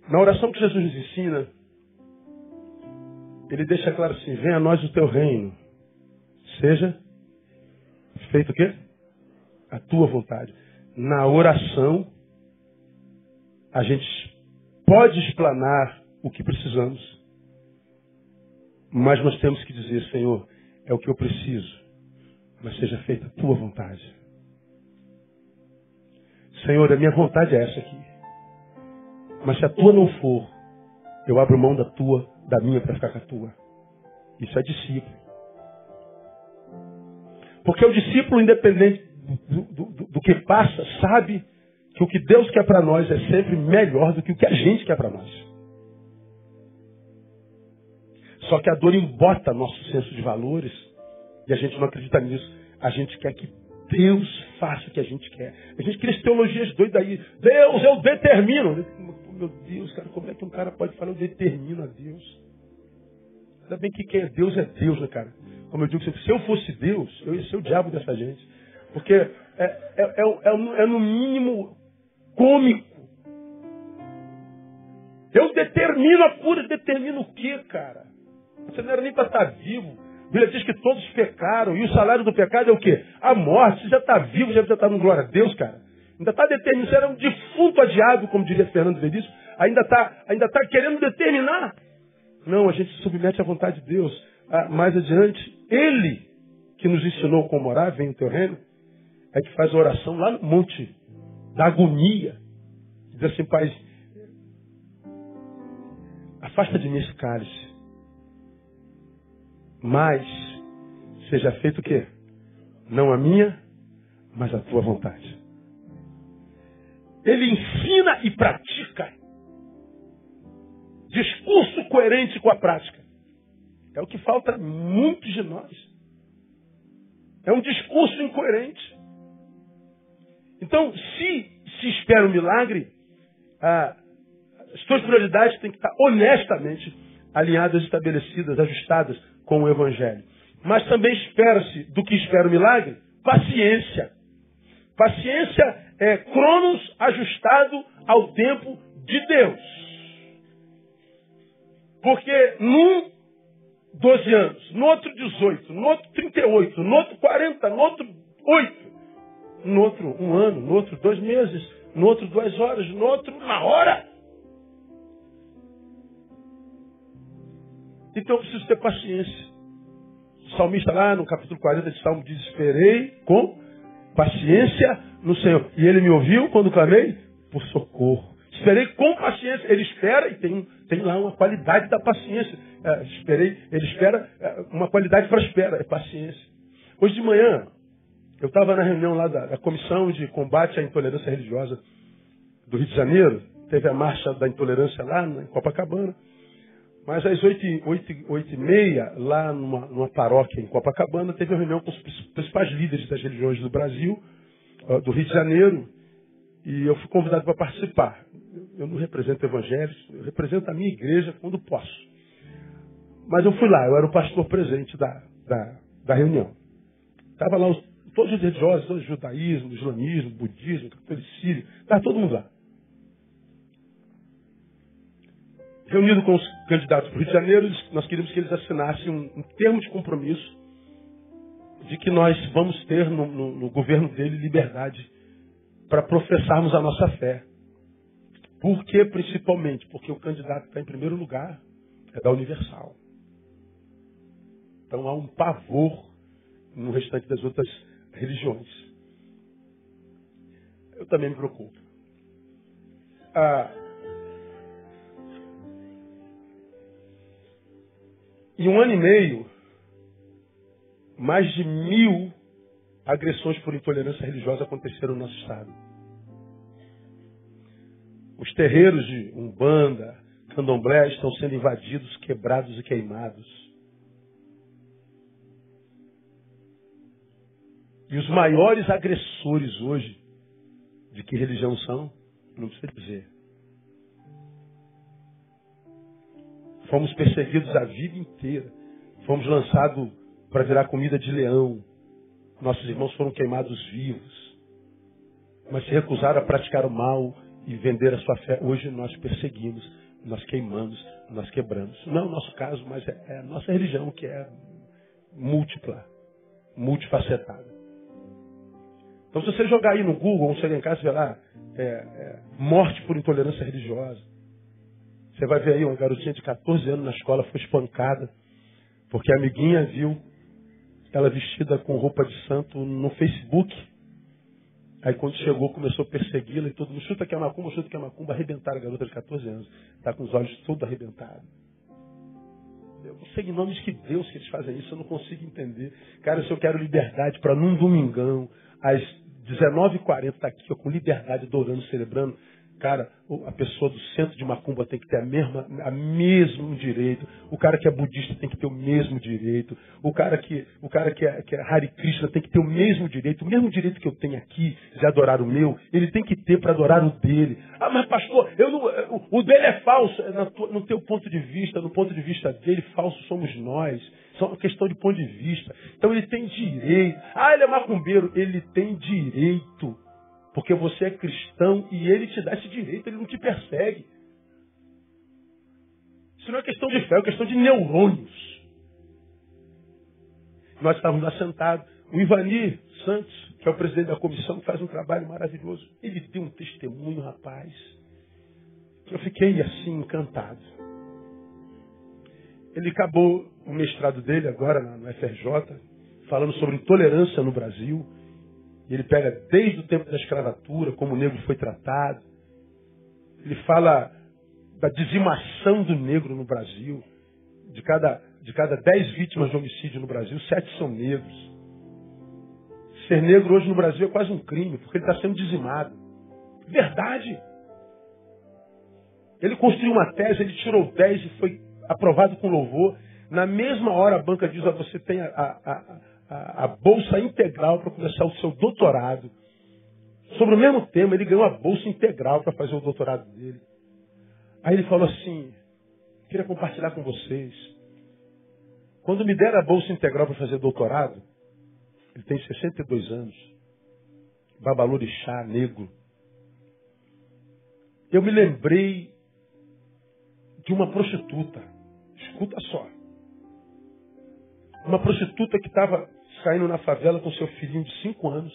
na oração que Jesus nos ensina, ele deixa claro assim, venha a nós o teu reino. Seja feito o quê? A tua vontade. Na oração, a gente pode explanar o que precisamos, mas nós temos que dizer, Senhor, é o que eu preciso, mas seja feita a tua vontade. Senhor, a minha vontade é essa aqui. Mas se a tua não for, eu abro mão da tua, da minha para ficar com a tua. Isso é discípulo. Porque o discípulo, independente do, do, do, que passa, sabe que o que Deus quer para nós é sempre melhor do que o que a gente quer para nós. Só que a dor embota nosso senso de valores e a gente não acredita nisso. A gente quer que Deus faça o que a gente quer. A gente cria teologias doidas aí. Deus, eu determino. Meu Deus, cara, como é que um cara pode falar eu determino a Deus? Ainda bem que quem é Deus é Deus, né, cara? Como eu digo, se eu fosse Deus, eu ia ser o diabo dessa gente. Porque é, é, é, é, é no mínimo cômico. Eu determino a cura, determino o quê, cara? Você não era nem para estar tá vivo. A Bíblia diz que todos pecaram e o salário do pecado é o quê? A morte. Você já está vivo, já está no glória a Deus, cara. Ainda está determinando. Você era um defunto adiado, como diria Fernando Veríssimo. Ainda está ainda tá querendo determinar. Não, a gente se submete à vontade de Deus. Ah, mais adiante, Ele que nos ensinou como orar, vem o teu reino, é que faz a oração lá no monte da agonia. Diz assim, Pai, afasta de mim esse cálice. Mas seja feito o quê? Não a minha, mas a tua vontade. Ele ensina e pratica. Discurso coerente com a prática. É o que falta muitos de nós. É um discurso incoerente. Então, se se espera um milagre, ah, as suas prioridades têm que estar honestamente alinhadas, estabelecidas, ajustadas com o Evangelho. Mas também espera-se, do que espera o milagre, paciência. Paciência é cronos ajustado ao tempo de Deus. Porque num 12 anos, no outro 18, no outro 38, no outro 40, no outro 8, no outro um ano, no outro dois meses, no outro duas horas, no outro uma hora. Então eu preciso ter paciência. O salmista lá no capítulo 40 de Salmo diz, esperei com paciência no Senhor. E ele me ouviu quando clamei por socorro. Esperei com paciência. Ele espera e tem, tem lá uma qualidade da paciência. É, esperei, ele espera é, uma qualidade para espera, é paciência. Hoje de manhã, eu estava na reunião lá da, da, Comissão de Combate à Intolerância Religiosa do Rio de Janeiro. Teve a marcha da intolerância lá em Copacabana. Mas às oito, oito, oito e meia, lá numa, numa paróquia em Copacabana, teve uma reunião com os principais líderes das religiões do Brasil, do Rio de Janeiro, e eu fui convidado para participar. Eu não represento evangelhos, eu represento a minha igreja quando posso. Mas eu fui lá, eu era o pastor presente da, da, da reunião. Estava lá os, todos os religiosos, todos judaísmo, islamismo, budismo, catolicismo, estava todo mundo lá. reunido com os candidatos para o Rio de Janeiro, nós queríamos que eles assinassem um, um termo de compromisso de que nós vamos ter no, no, no governo dele liberdade para professarmos a nossa fé. Por que principalmente? Porque o candidato está em primeiro lugar, é da Universal. Então há um pavor no restante das outras religiões. Eu também me preocupo. Ah, Em um ano e meio, mais de mil agressões por intolerância religiosa aconteceram no nosso estado. Os terreiros de Umbanda, Candomblé estão sendo invadidos, quebrados e queimados. E os maiores agressores hoje, de que religião são? Não precisa dizer. Fomos perseguidos a vida inteira. Fomos lançados para virar comida de leão. Nossos irmãos foram queimados vivos. Mas se recusaram a praticar o mal e vender a sua fé. Hoje nós perseguimos, nós queimamos, nós quebramos. Não é o nosso caso, mas é, é a nossa religião que é múltipla, multifacetada. Então, se você jogar aí no Google, ou chegar em casa e ver lá, é, é, morte por intolerância religiosa, você vai ver aí uma garotinha de 14 anos na escola foi espancada porque a amiguinha viu ela vestida com roupa de santo no Facebook. Aí quando chegou, começou a persegui-la e todo mundo chuta que é macumba, chuta que é macumba, arrebentaram a garota de 14 anos. Está com os olhos todos arrebentados. Eu não sei em nome de que Deus que eles fazem isso, eu não consigo entender. Cara, se eu quero liberdade para num domingão, às 19h40 estar tá aqui, ó, com liberdade, adorando, celebrando, Cara, a pessoa do centro de Macumba tem que ter a mesma, a mesmo direito. O cara que é budista tem que ter o mesmo direito. O cara que, o cara que é, que é Hare Krishna tem que ter o mesmo direito. O mesmo direito que eu tenho aqui de adorar o meu, ele tem que ter para adorar o dele. Ah, mas pastor, eu não, o, dele é falso. No teu ponto de vista, no ponto de vista dele, falso somos nós. Só uma questão de ponto de vista. Então ele tem direito. Ah, ele é macumbeiro. Ele tem direito porque você é cristão e ele te dá esse direito, ele não te persegue. Isso não é questão de fé, é questão de neurônios. Nós estávamos lá sentados. O Ivani Santos, que é o presidente da comissão, faz um trabalho maravilhoso. Ele deu um testemunho, rapaz. Eu fiquei assim, encantado. Ele acabou o mestrado dele agora no FRJ, falando sobre intolerância no Brasil. Ele pega desde o tempo da escravatura, como o negro foi tratado. Ele fala da dizimação do negro no Brasil. De cada, de cada dez vítimas de homicídio no Brasil, sete são negros. Ser negro hoje no Brasil é quase um crime, porque ele está sendo dizimado. Verdade. Ele construiu uma tese, ele tirou dez e foi aprovado com louvor. Na mesma hora a banca diz, ah, você tem a, a, a, a bolsa integral para começar o seu doutorado. Sobre o mesmo tema, ele ganhou a bolsa integral para fazer o doutorado dele. Aí ele falou assim: queria compartilhar com vocês. Quando me deram a bolsa integral para fazer doutorado, ele tem 62 anos, babalorixá, negro. Eu me lembrei de uma prostituta. Escuta só. Uma prostituta que estava saindo na favela com seu filhinho de cinco anos.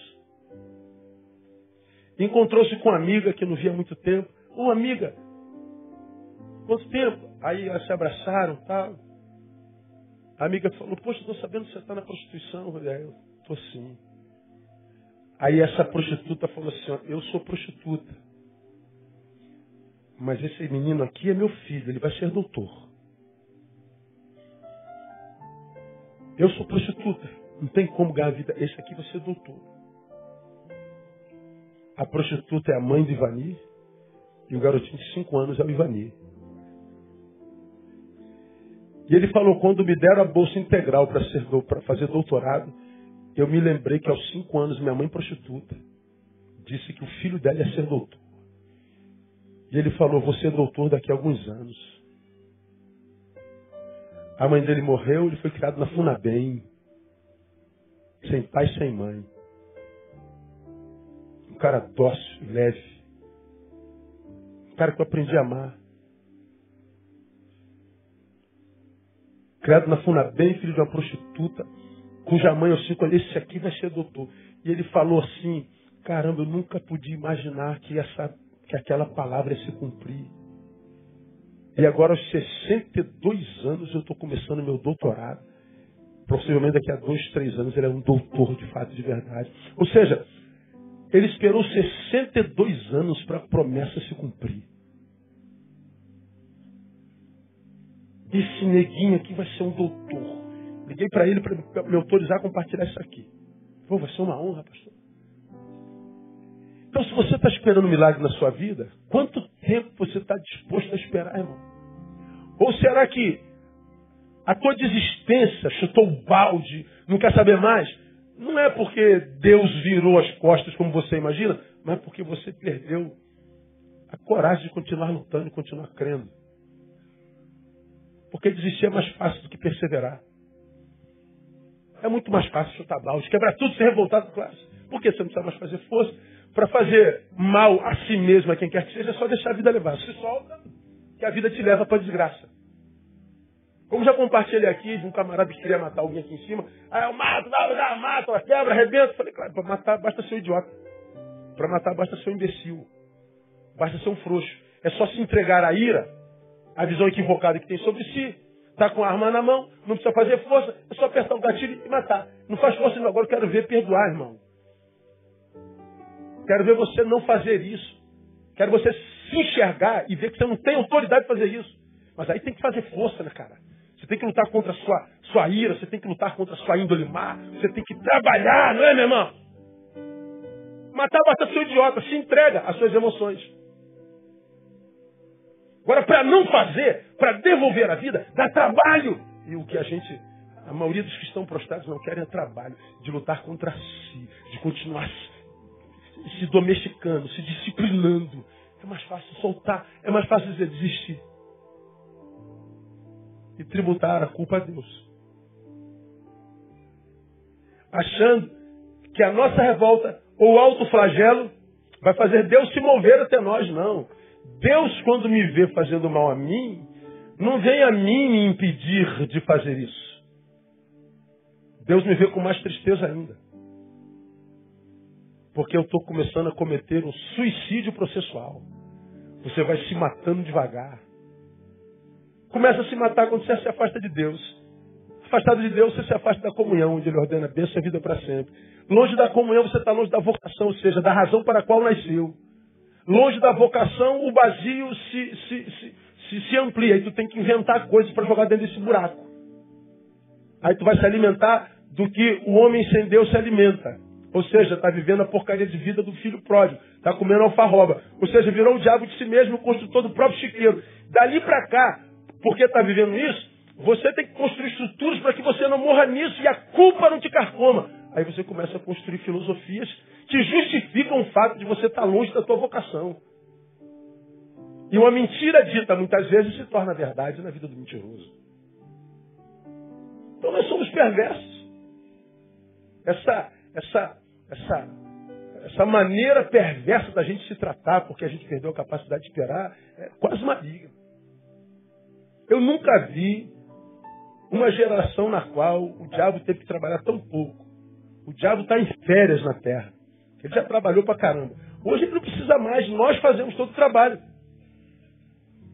Encontrou-se com uma amiga que não via há muito tempo. Uma amiga, quanto tempo? Aí elas se abraçaram tal. A amiga falou, poxa, estou sabendo que você está na prostituição. Eu falei, é, estou sim. Aí essa prostituta falou assim, eu sou prostituta. Mas esse menino aqui é meu filho, ele vai ser doutor. Eu sou prostituta, não tem como ganhar vida. Esse aqui vai ser doutor. A prostituta é a mãe do Ivani e o garotinho de 5 anos é o Ivani. E ele falou, quando me deram a bolsa integral para fazer doutorado, eu me lembrei que aos cinco anos minha mãe prostituta disse que o filho dela ia ser doutor. E ele falou, você é doutor daqui a alguns anos. A mãe dele morreu, ele foi criado na Funabem. Sem pai, sem mãe. Um cara dócil, leve. Um cara que eu aprendi a amar. criado na Funabem, filho de uma prostituta, cuja mãe eu sinto ali, esse aqui vai ser doutor. E ele falou assim, caramba, eu nunca podia imaginar que, essa, que aquela palavra ia se cumprir. E agora aos 62 anos eu estou começando meu doutorado. Possivelmente daqui a dois, três anos ele é um doutor de fato, de verdade. Ou seja, ele esperou 62 anos para a promessa se cumprir. Esse neguinho aqui vai ser um doutor. Liguei para ele para me autorizar a compartilhar isso aqui. Pô, vai ser uma honra, pastor. Então, se você está esperando um milagre na sua vida, quanto tempo você está disposto a esperar, irmão? Ou será que a tua desistência chutou o balde, não quer saber mais? Não é porque Deus virou as costas, como você imagina, mas porque você perdeu a coragem de continuar lutando e continuar crendo. Porque desistir é mais fácil do que perseverar. É muito mais fácil chutar balde, quebrar tudo, ser revoltado, claro. Porque você não precisa mais fazer força. Para fazer mal a si mesmo, a quem quer que seja, é só deixar a vida levar. Se solta, que a vida te leva para a desgraça. Como já compartilhei aqui de um camarada que queria matar alguém aqui em cima. Ah, eu mato, dá, dá, mato, quebra, arrebenta. Falei, claro, para matar basta ser um idiota. Para matar basta ser um imbecil. Basta ser um frouxo. É só se entregar à ira a visão equivocada que tem sobre si, está com a arma na mão, não precisa fazer força, é só apertar o gatilho e matar. Não faz força não, agora eu quero ver perdoar, irmão. Quero ver você não fazer isso. Quero você se enxergar e ver que você não tem autoridade de fazer isso. Mas aí tem que fazer força, né, cara? Você tem que lutar contra a sua, sua ira, você tem que lutar contra a sua índole má, você tem que trabalhar, não é, meu irmão? Matar basta ser idiota, se entrega às suas emoções. Agora, para não fazer, para devolver a vida, dá trabalho. E o que a gente, a maioria dos que estão prostrados não querem é trabalho, de lutar contra si, de continuar se domesticando, se disciplinando. É mais fácil soltar, é mais fácil dizer desistir. E tributar a culpa a Deus. Achando que a nossa revolta ou alto flagelo vai fazer Deus se mover até nós, não. Deus, quando me vê fazendo mal a mim, não vem a mim me impedir de fazer isso. Deus me vê com mais tristeza ainda. Porque eu estou começando a cometer um suicídio processual. Você vai se matando devagar. Começa a se matar quando você se afasta de Deus. Afastado de Deus, você se afasta da comunhão, onde Ele ordena a bênção e vida para sempre. Longe da comunhão, você está longe da vocação, ou seja, da razão para a qual nasceu. Longe da vocação, o vazio se, se, se, se, se amplia. Aí tu tem que inventar coisas para jogar dentro desse buraco. Aí tu vai se alimentar do que o homem sem Deus se alimenta. Ou seja, está vivendo a porcaria de vida do filho pródigo. Está comendo alfarroba. Ou seja, virou o diabo de si mesmo, o construtor do próprio chiqueiro. Dali para cá, porque está vivendo isso, você tem que construir estruturas para que você não morra nisso e a culpa não te carcoma. Aí você começa a construir filosofias que justificam o fato de você estar longe da tua vocação. E uma mentira dita muitas vezes se torna verdade na vida do mentiroso. Então nós somos perversos. Essa, essa, essa, essa maneira perversa da gente se tratar, porque a gente perdeu a capacidade de esperar, é quase maligna. Eu nunca vi uma geração na qual o diabo teve que trabalhar tão pouco. O diabo está em férias na terra. Ele já trabalhou pra caramba. Hoje ele não precisa mais, nós fazemos todo o trabalho.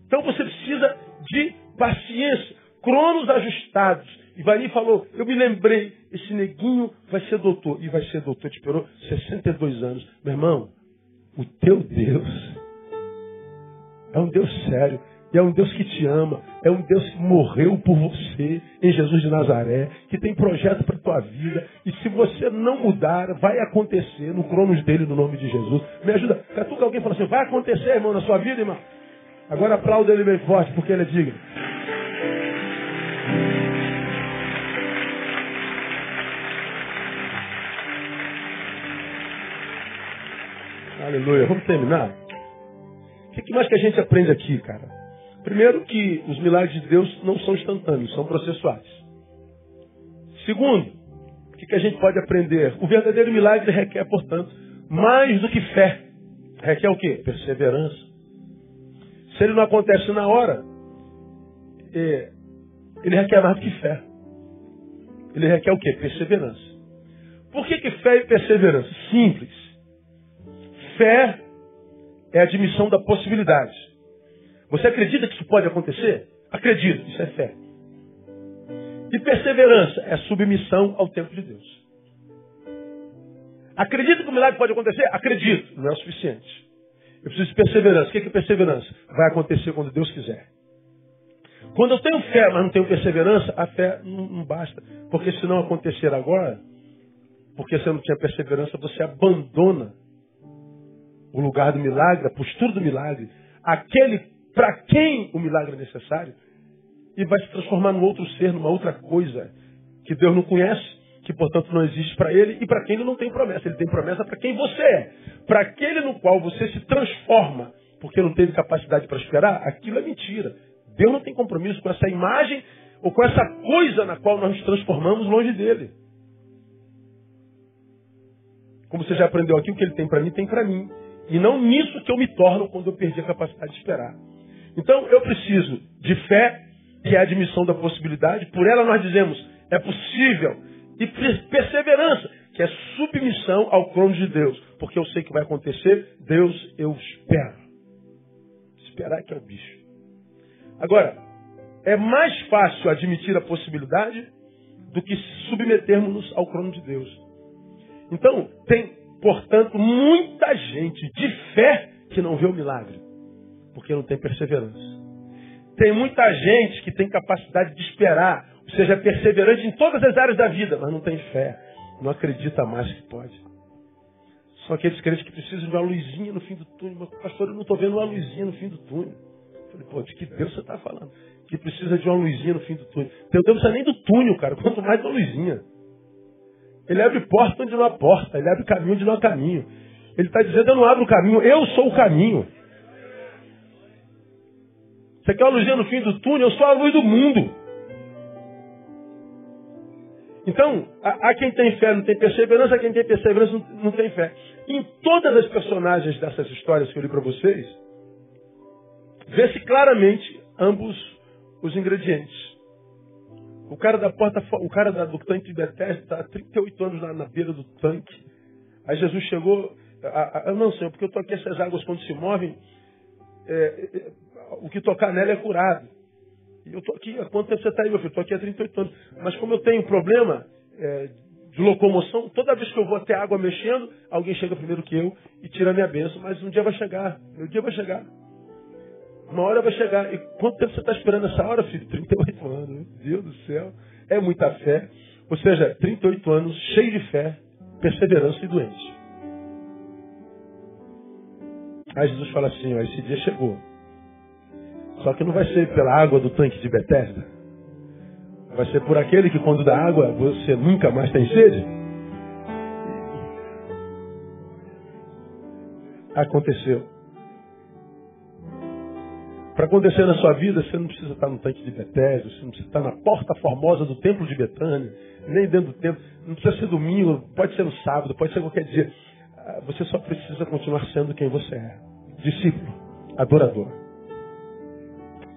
Então você precisa de paciência. cronos ajustados. E Vani falou, eu me lembrei, esse neguinho vai ser doutor. E vai ser doutor, te esperou 62 anos. Meu irmão, o teu Deus é um Deus sério. E é um Deus que te ama. É um Deus que morreu por você em Jesus de Nazaré. Que tem projeto para tua vida. E se você não mudar, vai acontecer no cronos dele, no nome de Jesus. Me ajuda. Catuca alguém fala assim, vai acontecer, irmão, na sua vida, irmão. Agora aplauda ele bem forte, porque ele é digno. Aleluia. Vamos terminar? O que mais que a gente aprende aqui, cara? Primeiro que os milagres de Deus não são instantâneos, são processuais. Segundo, o que a gente pode aprender? O verdadeiro milagre requer, portanto, mais do que fé. Requer o quê? Perseverança. Se ele não acontece na hora, é, ele requer mais do que fé. Ele requer o quê? Perseverança. Por que, que fé e perseverança? Simples. Fé é a admissão da possibilidade. Você acredita que isso pode acontecer? Acredito, isso é fé. E perseverança é submissão ao tempo de Deus. Acredito que o milagre pode acontecer? Acredito, não é o suficiente. Eu preciso de perseverança. O que é perseverança? Vai acontecer quando Deus quiser. Quando eu tenho fé, mas não tenho perseverança, a fé não, não basta. Porque se não acontecer agora, porque você não tinha perseverança, você abandona o lugar do milagre, a postura do milagre, aquele para quem o milagre é necessário, e vai se transformar num outro ser, numa outra coisa que Deus não conhece, que portanto não existe para ele e para quem ele não tem promessa. Ele tem promessa para quem você é. Para aquele no qual você se transforma, porque não teve capacidade para esperar, aquilo é mentira. Deus não tem compromisso com essa imagem ou com essa coisa na qual nós nos transformamos longe dele. Como você já aprendeu aqui, o que ele tem para mim, tem para mim. E não nisso que eu me torno quando eu perdi a capacidade de esperar. Então eu preciso de fé, que é a admissão da possibilidade. Por ela nós dizemos, é possível. E perseverança, que é submissão ao crono de Deus. Porque eu sei que vai acontecer, Deus eu espero. Esperar que é o bicho. Agora, é mais fácil admitir a possibilidade do que submetermos-nos ao crono de Deus. Então, tem, portanto, muita gente de fé que não vê o milagre, porque não tem perseverança. Tem muita gente que tem capacidade de esperar, ou seja, perseverante em todas as áreas da vida, mas não tem fé, não acredita mais que pode. São aqueles crentes que precisam de uma luzinha no fim do túnel. Mas, pastor, eu não estou vendo uma luzinha no fim do túnel. Eu falei, pô, de que Deus você está falando? Que precisa de uma luzinha no fim do túnel. Teu Deus não precisa nem do túnel, cara, quanto mais uma luzinha. Ele abre porta onde não há porta, ele abre caminho onde não há caminho. Ele está dizendo, eu não abro o caminho, eu sou o caminho. Você quer uma luzinha no fim do túnel? Eu sou a luz do mundo. Então, há quem tem fé, não tem perseverança, há quem tem perseverança, não, não tem fé. Em todas as personagens dessas histórias que eu li para vocês, vê-se claramente ambos os ingredientes. O cara da porta, o cara da, do tanque de Bethesda está há 38 anos na, na beira do tanque. Aí Jesus chegou, a, a, não sei, porque eu estou aqui, essas águas quando se movem, é, é, o que tocar nela é curado. E eu estou aqui, há quanto tempo você está aí, meu filho? Estou aqui há 38 anos. Mas como eu tenho problema é, de locomoção, toda vez que eu vou até água mexendo, alguém chega primeiro que eu e tira a minha bênção. Mas um dia vai chegar, meu dia vai chegar. Uma hora vai chegar. E quanto tempo você está esperando essa hora, filho? 38 anos. Meu Deus do céu. É muita fé. Ou seja, 38 anos, cheio de fé, perseverança e doente. Aí Jesus fala assim, ó, esse dia chegou. Só que não vai ser pela água do tanque de Betesda. Vai ser por aquele que quando dá água você nunca mais tem sede. Aconteceu. Para acontecer na sua vida, você não precisa estar no tanque de Betesda, você não precisa estar na porta formosa do templo de Betânia, nem dentro do templo. Não precisa ser domingo, pode ser no sábado, pode ser qualquer dia. Ah, você só precisa continuar sendo quem você é. Discípulo, adorador.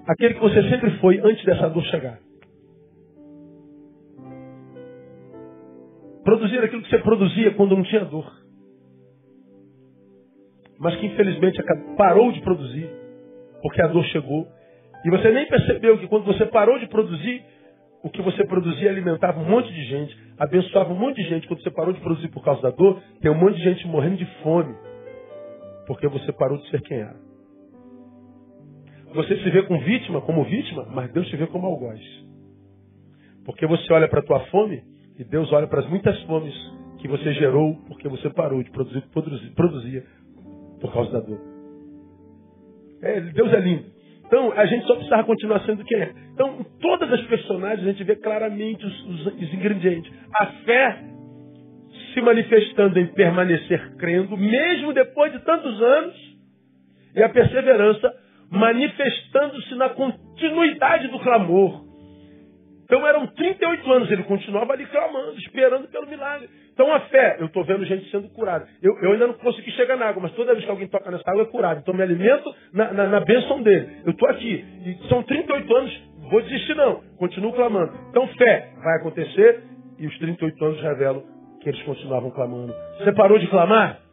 Aquele que você sempre foi antes dessa dor chegar. Produzir aquilo que você produzia quando não tinha dor. Mas que infelizmente parou de produzir porque a dor chegou E você nem percebeu que quando você parou de produzir, o que você produzia alimentava um monte de gente, abençoava um monte de gente. Quando você parou de produzir por causa da dor, tem um monte de gente morrendo de fome. Porque você parou de ser quem era. Você se vê como vítima, como vítima, mas Deus te vê como algoz. Porque você olha para a tua fome e Deus olha para as muitas fomes que você gerou porque você parou de produzir que produzia por causa da dor. É, Deus é lindo. Então, a gente só precisava continuar sendo quem é. Então, em todas as personagens, a gente vê claramente os, os, os ingredientes. A fé se manifestando em permanecer crendo, mesmo depois de tantos anos, e a perseverança manifestando-se na continuidade do clamor. Então eram 38 anos, ele continuava ali clamando, esperando pelo milagre. Então a fé, eu estou vendo gente sendo curada. Eu, eu, ainda não consegui chegar na água, mas toda vez que alguém toca nessa água é curado. Então me alimento na, na, na bênção dele. Eu estou aqui. E são 38 anos, vou desistir não. Continuo clamando. Então fé vai acontecer e os 38 anos revelam que eles continuavam clamando. Você parou de clamar?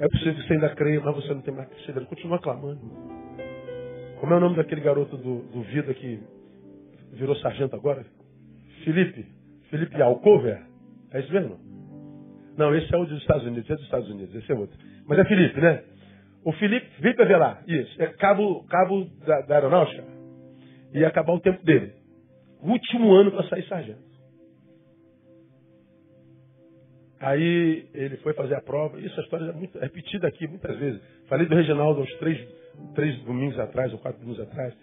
É possível que você ainda creia, mas você não tem mais perseverança. Continua clamando. Como é o nome daquele garoto do, do Vida que virou sargento agora? Felipe. Felipe Alcover. É isso mesmo? Não, esse é o dos Estados Unidos. Esse é dos Estados Unidos. Esse é outro. Mas é Felipe, né? O Felipe, Felipe Avelar. Isso. É cabo, cabo da, da aeronáutica. Ia acabar o tempo dele. O último ano para sair sargento. Aí ele foi fazer a prova. Isso a história é muito repetida aqui muitas vezes. Falei do Reginaldo uns três três domingos atrás, ou quatro domingos atrás.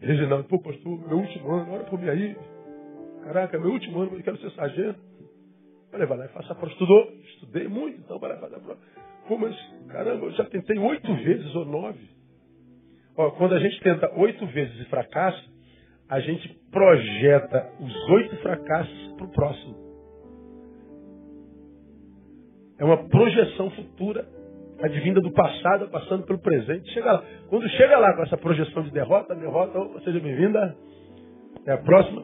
Reginaldo, pô, pastor, meu último ano, olha por mim aí. Caraca, meu último ano, eu quero ser sargento. Falei, vai lá e faça a prova. Estudou? Estudei muito, então vai lá fazer a prova. Pô, mas caramba, eu já tentei oito vezes ou nove. Ó, quando a gente tenta oito vezes e fracassa, a gente projeta os oito fracassos para o próximo. É uma projeção futura advinda do passado, passando pelo presente. Chega lá. Quando chega lá com essa projeção de derrota, derrota, opa, seja bem-vinda. É a próxima.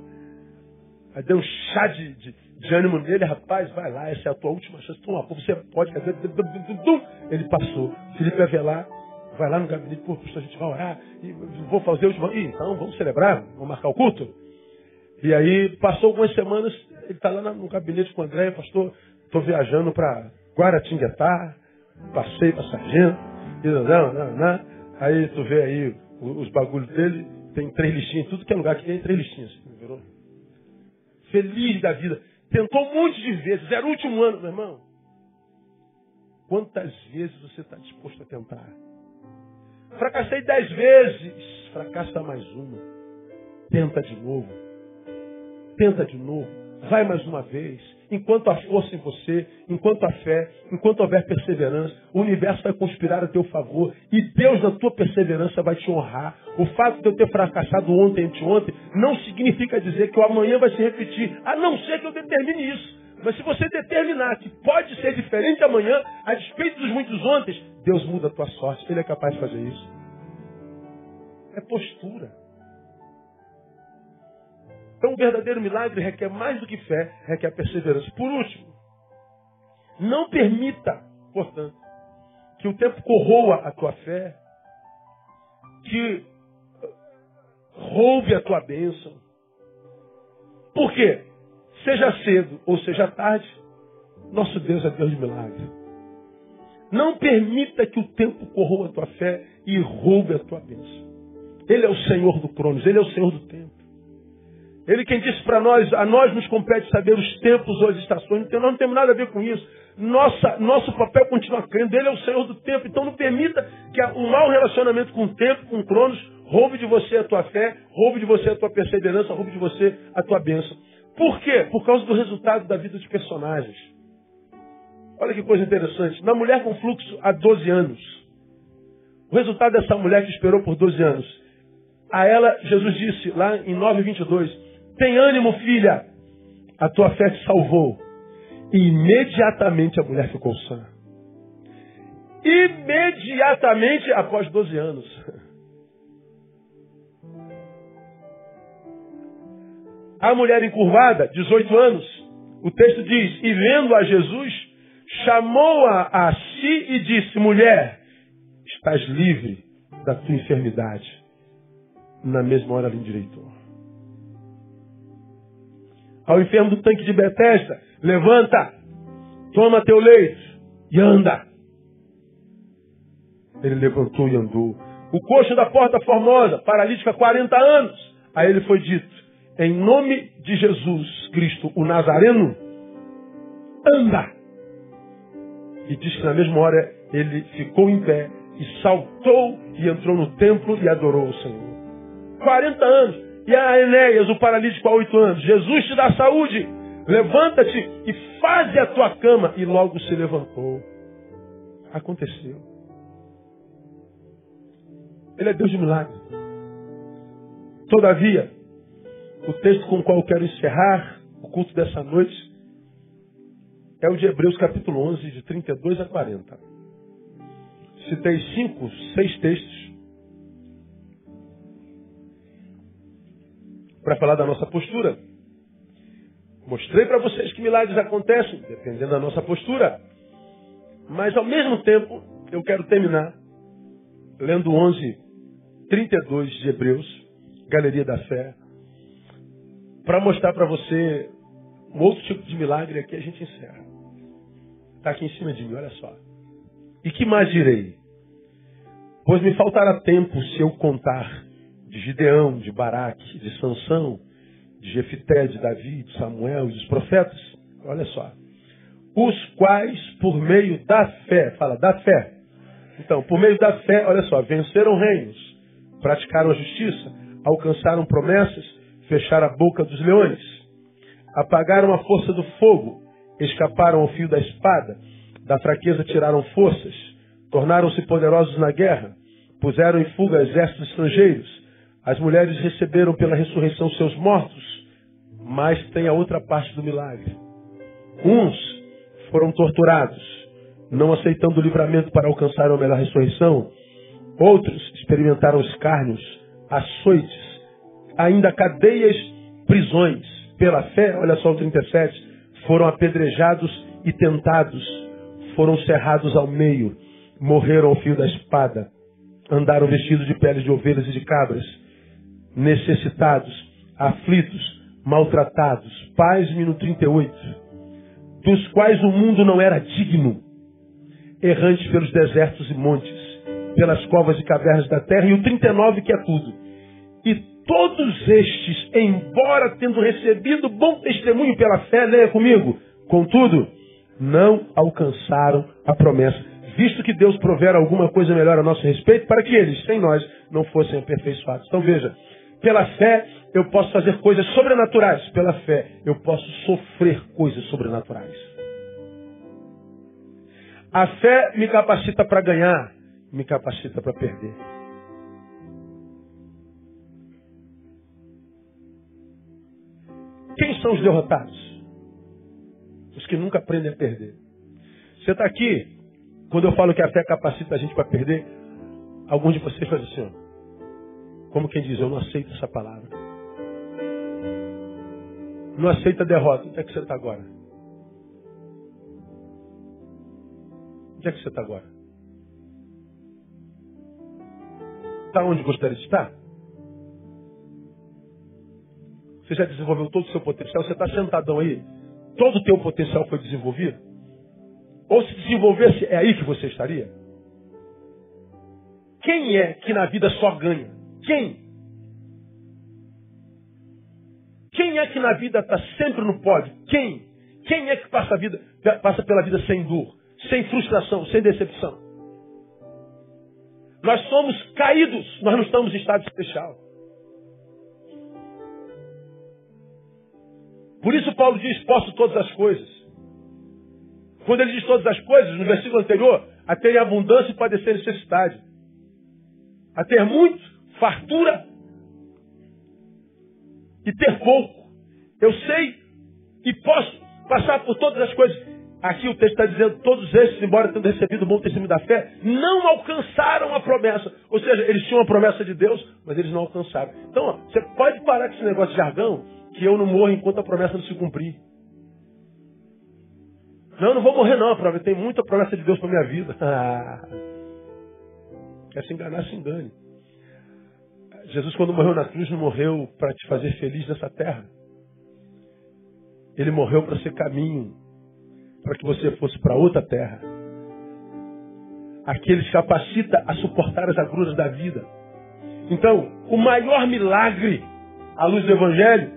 Aí deu um chá de, de, de, ânimo nele, rapaz, vai lá, essa é a tua última chance. Toma, pô, você pode. Ele passou. Felipe vai lá, vai lá no gabinete, pô, a gente vai orar, e vou fazer o último. Ih, então vamos celebrar, vamos marcar o culto. E aí, passou algumas semanas, ele está lá no gabinete com o André, pastor, estou viajando para Guaratinguetá, passei para sargento, e não, não, não, não. Aí tu vê aí os bagulhos dele, tem três listinhas, tudo que é lugar que tem três listinhas. Virou? Feliz da vida. Tentou um monte de vezes, era o último ano, meu irmão. Quantas vezes você está disposto a tentar? Fracassei dez vezes, fracassa mais uma. Tenta de novo. Tenta de novo. Vai mais uma vez. Enquanto há força em você, enquanto há fé, enquanto houver perseverança, o universo vai conspirar a teu favor e Deus, na tua perseverança, vai te honrar. O fato de eu ter fracassado ontem, anteontem, não significa dizer que o amanhã vai se repetir, a não ser que eu determine isso. Mas se você determinar que pode ser diferente amanhã, a despeito dos muitos ontem, Deus muda a tua sorte. Ele é capaz de fazer isso. É postura. Então, um verdadeiro milagre requer mais do que fé, requer perseverança. Por último, não permita, portanto, que o tempo corroa a tua fé, que roube a tua bênção. Por quê? Seja cedo ou seja tarde, nosso Deus é Deus de milagre. Não permita que o tempo corroa a tua fé e roube a tua bênção. Ele é o Senhor do Cronos, Ele é o Senhor do tempo. Ele quem disse para nós, a nós nos compete saber os tempos ou as estações, então nós não temos nada a ver com isso. Nossa, nosso papel continua crendo, Ele é o Senhor do tempo, então não permita que um mau relacionamento com o tempo, com o Cronos, roube de você a tua fé, roube de você a tua perseverança, roube de você a tua bênção. Por quê? Por causa do resultado da vida dos personagens. Olha que coisa interessante. Na mulher com fluxo há 12 anos. O resultado dessa mulher que esperou por 12 anos. A ela, Jesus disse lá em 9,22, tem ânimo, filha. A tua fé te salvou. E imediatamente a mulher ficou sã. Imediatamente após 12 anos. A mulher encurvada, 18 anos, o texto diz: E vendo a Jesus, chamou-a a si e disse: Mulher, estás livre da tua enfermidade. Na mesma hora ela endireitou. Ao enfermo do tanque de Betesda, levanta, toma teu leito e anda. Ele levantou e andou. O coxo da porta formosa, paralítico há 40 anos. A ele foi dito, em nome de Jesus Cristo, o Nazareno, anda. E diz que na mesma hora ele ficou em pé e saltou e entrou no templo e adorou o Senhor. 40 anos. E a Enéas, o paralítico, há 8 anos. Jesus te dá saúde. Levanta-te e faze a tua cama. E logo se levantou. Aconteceu. Ele é Deus de milagre. Todavia, o texto com o qual eu quero encerrar o culto dessa noite é o de Hebreus capítulo 11, de 32 a 40. Citei cinco, seis textos para falar da nossa postura. Mostrei para vocês que milagres acontecem, dependendo da nossa postura. Mas ao mesmo tempo, eu quero terminar lendo 11, 32 de Hebreus, Galeria da Fé, para mostrar para você um outro tipo de milagre aqui a gente encerra. Está aqui em cima de mim, olha só. E que mais direi? Pois me faltará tempo se eu contar de Gideão, de Baraque, de Sansão, de Jefité, de Davi, de Samuel dos profetas. Olha só. Os quais, por meio da fé, fala, da fé. Então, por meio da fé, olha só, venceram reinos, praticaram a justiça, alcançaram promessas, fecharam a boca dos leões, apagaram a força do fogo, escaparam ao fio da espada, da fraqueza tiraram forças, tornaram-se poderosos na guerra, puseram em fuga exércitos estrangeiros, as mulheres receberam pela ressurreição seus mortos, mas tem a outra parte do milagre. Uns foram torturados, não aceitando o livramento para alcançar a melhor ressurreição. Outros experimentaram escárnios, açoites, ainda cadeias, prisões. Pela fé, olha só o 37, foram apedrejados e tentados, foram cerrados ao meio, morreram ao fio da espada, andaram vestidos de peles de ovelhas e de cabras, necessitados, aflitos, maltratados. Paz-me no 38, dos quais o mundo não era digno, errantes pelos desertos e montes, pelas covas e cavernas da terra, e o 39 que é tudo. E Todos estes, embora tendo recebido bom testemunho pela fé, leia comigo, contudo, não alcançaram a promessa, visto que Deus provera alguma coisa melhor a nosso respeito, para que eles, sem nós, não fossem aperfeiçoados. Então veja, pela fé eu posso fazer coisas sobrenaturais, pela fé eu posso sofrer coisas sobrenaturais. A fé me capacita para ganhar, me capacita para perder. Quem são os derrotados? Os que nunca aprendem a perder. Você está aqui, quando eu falo que a fé capacita a gente para perder, alguns de vocês fazem assim, ó. Como quem diz, eu não aceito essa palavra. Não aceita a derrota. Onde é que você está agora? Onde é que você está agora? Está onde gostaria de estar? Você já desenvolveu todo o seu potencial? Você está sentadão aí? Todo o teu potencial foi desenvolvido? Ou se desenvolvesse, é aí que você estaria? Quem é que na vida só ganha? Quem? Quem é que na vida está sempre no pódio? Quem? Quem é que passa, vida, passa pela vida sem dor, sem frustração, sem decepção? Nós somos caídos, nós não estamos em estado especial. Por isso Paulo diz, posso todas as coisas. Quando ele diz todas as coisas, no versículo anterior, a ter abundância e padecer necessidade. A ter muito, fartura e ter pouco. Eu sei e posso passar por todas as coisas. Aqui o texto está dizendo, todos esses, embora tendo recebido o bom testemunho da fé, não alcançaram a promessa. Ou seja, eles tinham a promessa de Deus, mas eles não alcançaram. Então, ó, você pode parar com esse negócio de jargão, que eu não morro enquanto a promessa não se cumprir. Não, eu não vou morrer não. Tem muita promessa de Deus para minha vida. Quer se enganar, se engane. Jesus, quando morreu na cruz, não morreu para te fazer feliz nessa terra. Ele morreu para ser caminho, para que você fosse para outra terra. Aquele que capacita a suportar as agruras da vida. Então, o maior milagre, à luz do Evangelho,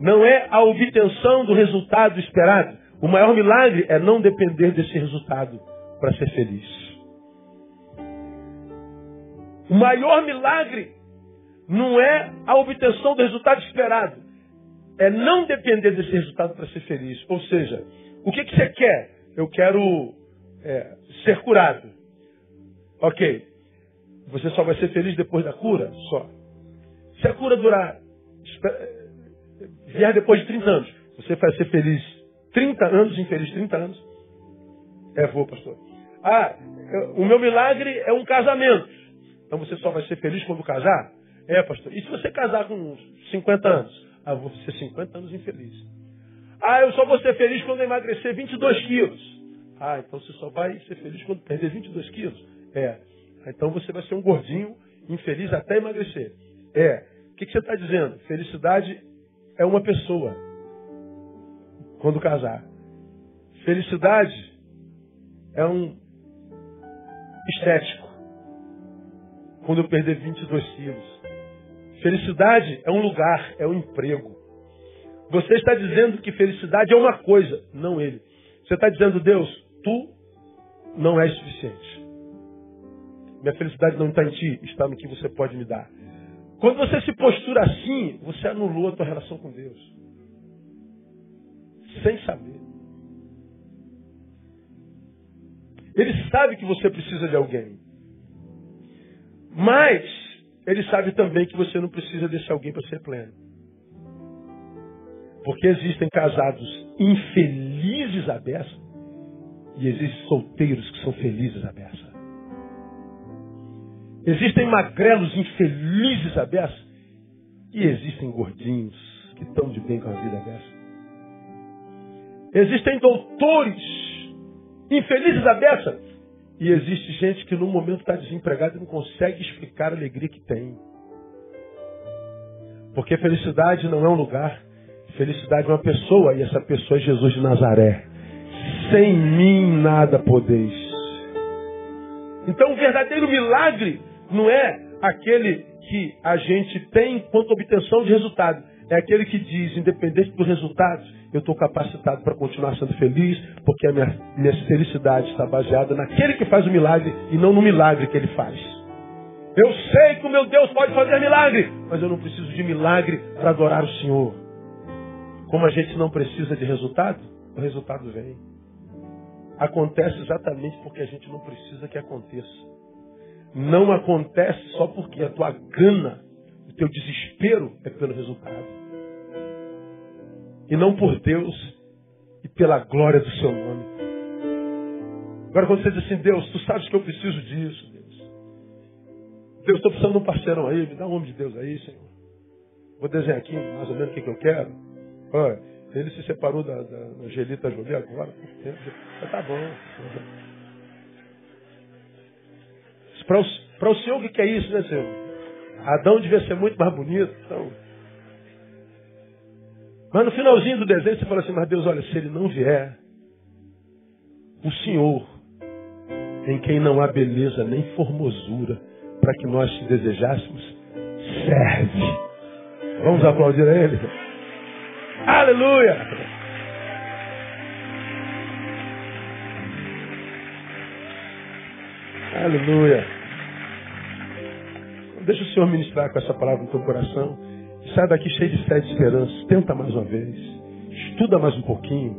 não é a obtenção do resultado esperado. O maior milagre é não depender desse resultado para ser feliz. O maior milagre não é a obtenção do resultado esperado. É não depender desse resultado para ser feliz. Ou seja, o que, que você quer? Eu quero é, ser curado. Ok. Você só vai ser feliz depois da cura? Só. Se a cura durar, vier depois de 30 anos, você vai ser feliz 30 anos, infeliz 30 anos? É, vou, pastor. Ah, o meu milagre é um casamento. Então você só vai ser feliz quando casar? É, pastor. E se você casar com 50 anos? Ah, vou ser 50 anos infeliz. Ah, eu só vou ser feliz quando emagrecer 22 quilos. Ah, então você só vai ser feliz quando perder 22 quilos? É. Então você vai ser um gordinho infeliz até emagrecer. É. O que, que você está dizendo? Felicidade é uma pessoa. Quando casar. Felicidade é um estético. Quando eu perder 22 quilos. Felicidade é um lugar, é um emprego. Você está dizendo que felicidade é uma coisa, não ele. Você está dizendo, Deus, tu não és suficiente. Minha felicidade não está em ti, está no que você pode me dar. Quando você se postura assim, você anulou a tua relação com Deus. Sem saber. Ele sabe que você precisa de alguém. Mas ele sabe também que você não precisa desse alguém para ser pleno. Porque existem casados infelizes à beça e existem solteiros que são felizes à beça. Existem magrelos infelizes à beça e existem gordinhos que estão de bem com a vida à beça. Existem doutores infelizes à beça e existe gente que no momento está desempregada e não consegue explicar a alegria que tem. Porque felicidade não é um lugar, felicidade é uma pessoa, e essa pessoa é Jesus de Nazaré. Sem mim nada podeis. Então o verdadeiro milagre não é aquele que a gente tem quanto obtenção de resultado. É aquele que diz, independente dos resultados, eu estou capacitado para continuar sendo feliz, porque a minha, minha felicidade está baseada naquele que faz o milagre e não no milagre que ele faz. Eu sei que o meu Deus pode fazer milagre, mas eu não preciso de milagre para adorar o Senhor. Como a gente não precisa de resultado, o resultado vem. Acontece exatamente porque a gente não precisa que aconteça. Não acontece só porque a tua gana, o teu desespero é pelo resultado e não por Deus e pela glória do seu nome. Agora quando você diz assim, Deus, tu sabes que eu preciso disso, Deus. Deus, estou precisando de um parceirão aí, me dá um homem de Deus aí, Senhor. Vou desenhar aqui mais ou menos o que, que eu quero. Olha, ele se separou da, da Angelita Jolie agora, tempo. Tá bom. Para o, para o Senhor, o que é isso, né, Senhor? Adão devia ser muito mais bonito. Então, mas no finalzinho do desenho você fala assim, mas Deus, olha, se ele não vier, o Senhor, em quem não há beleza nem formosura, para que nós te desejássemos, serve. Vamos aplaudir a Ele? Aleluia! Aleluia! Deixa o Senhor ministrar com essa palavra no teu coração. Sai daqui cheio de fé e de esperança. Tenta mais uma vez. Estuda mais um pouquinho.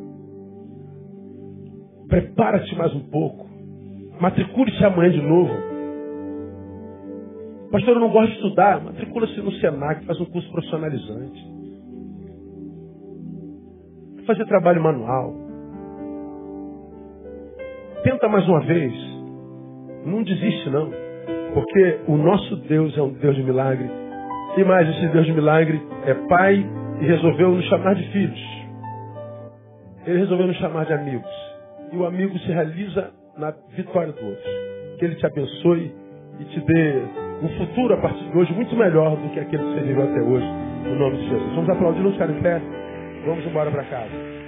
Prepara-te mais um pouco. Matricule-se amanhã de novo. Pastor, eu não gosto de estudar. Matricula-se no Senac, faz um curso profissionalizante. Fazer trabalho manual. Tenta mais uma vez. Não desiste, não. Porque o nosso Deus é um Deus de milagre e mais, esse Deus de milagre é pai e resolveu nos chamar de filhos. Ele resolveu nos chamar de amigos. E o amigo se realiza na vitória do outro. Que ele te abençoe e te dê um futuro a partir de hoje muito melhor do que aquele que você viveu até hoje. No nome de Jesus. Vamos aplaudir, não ficar em pé. Vamos embora para casa.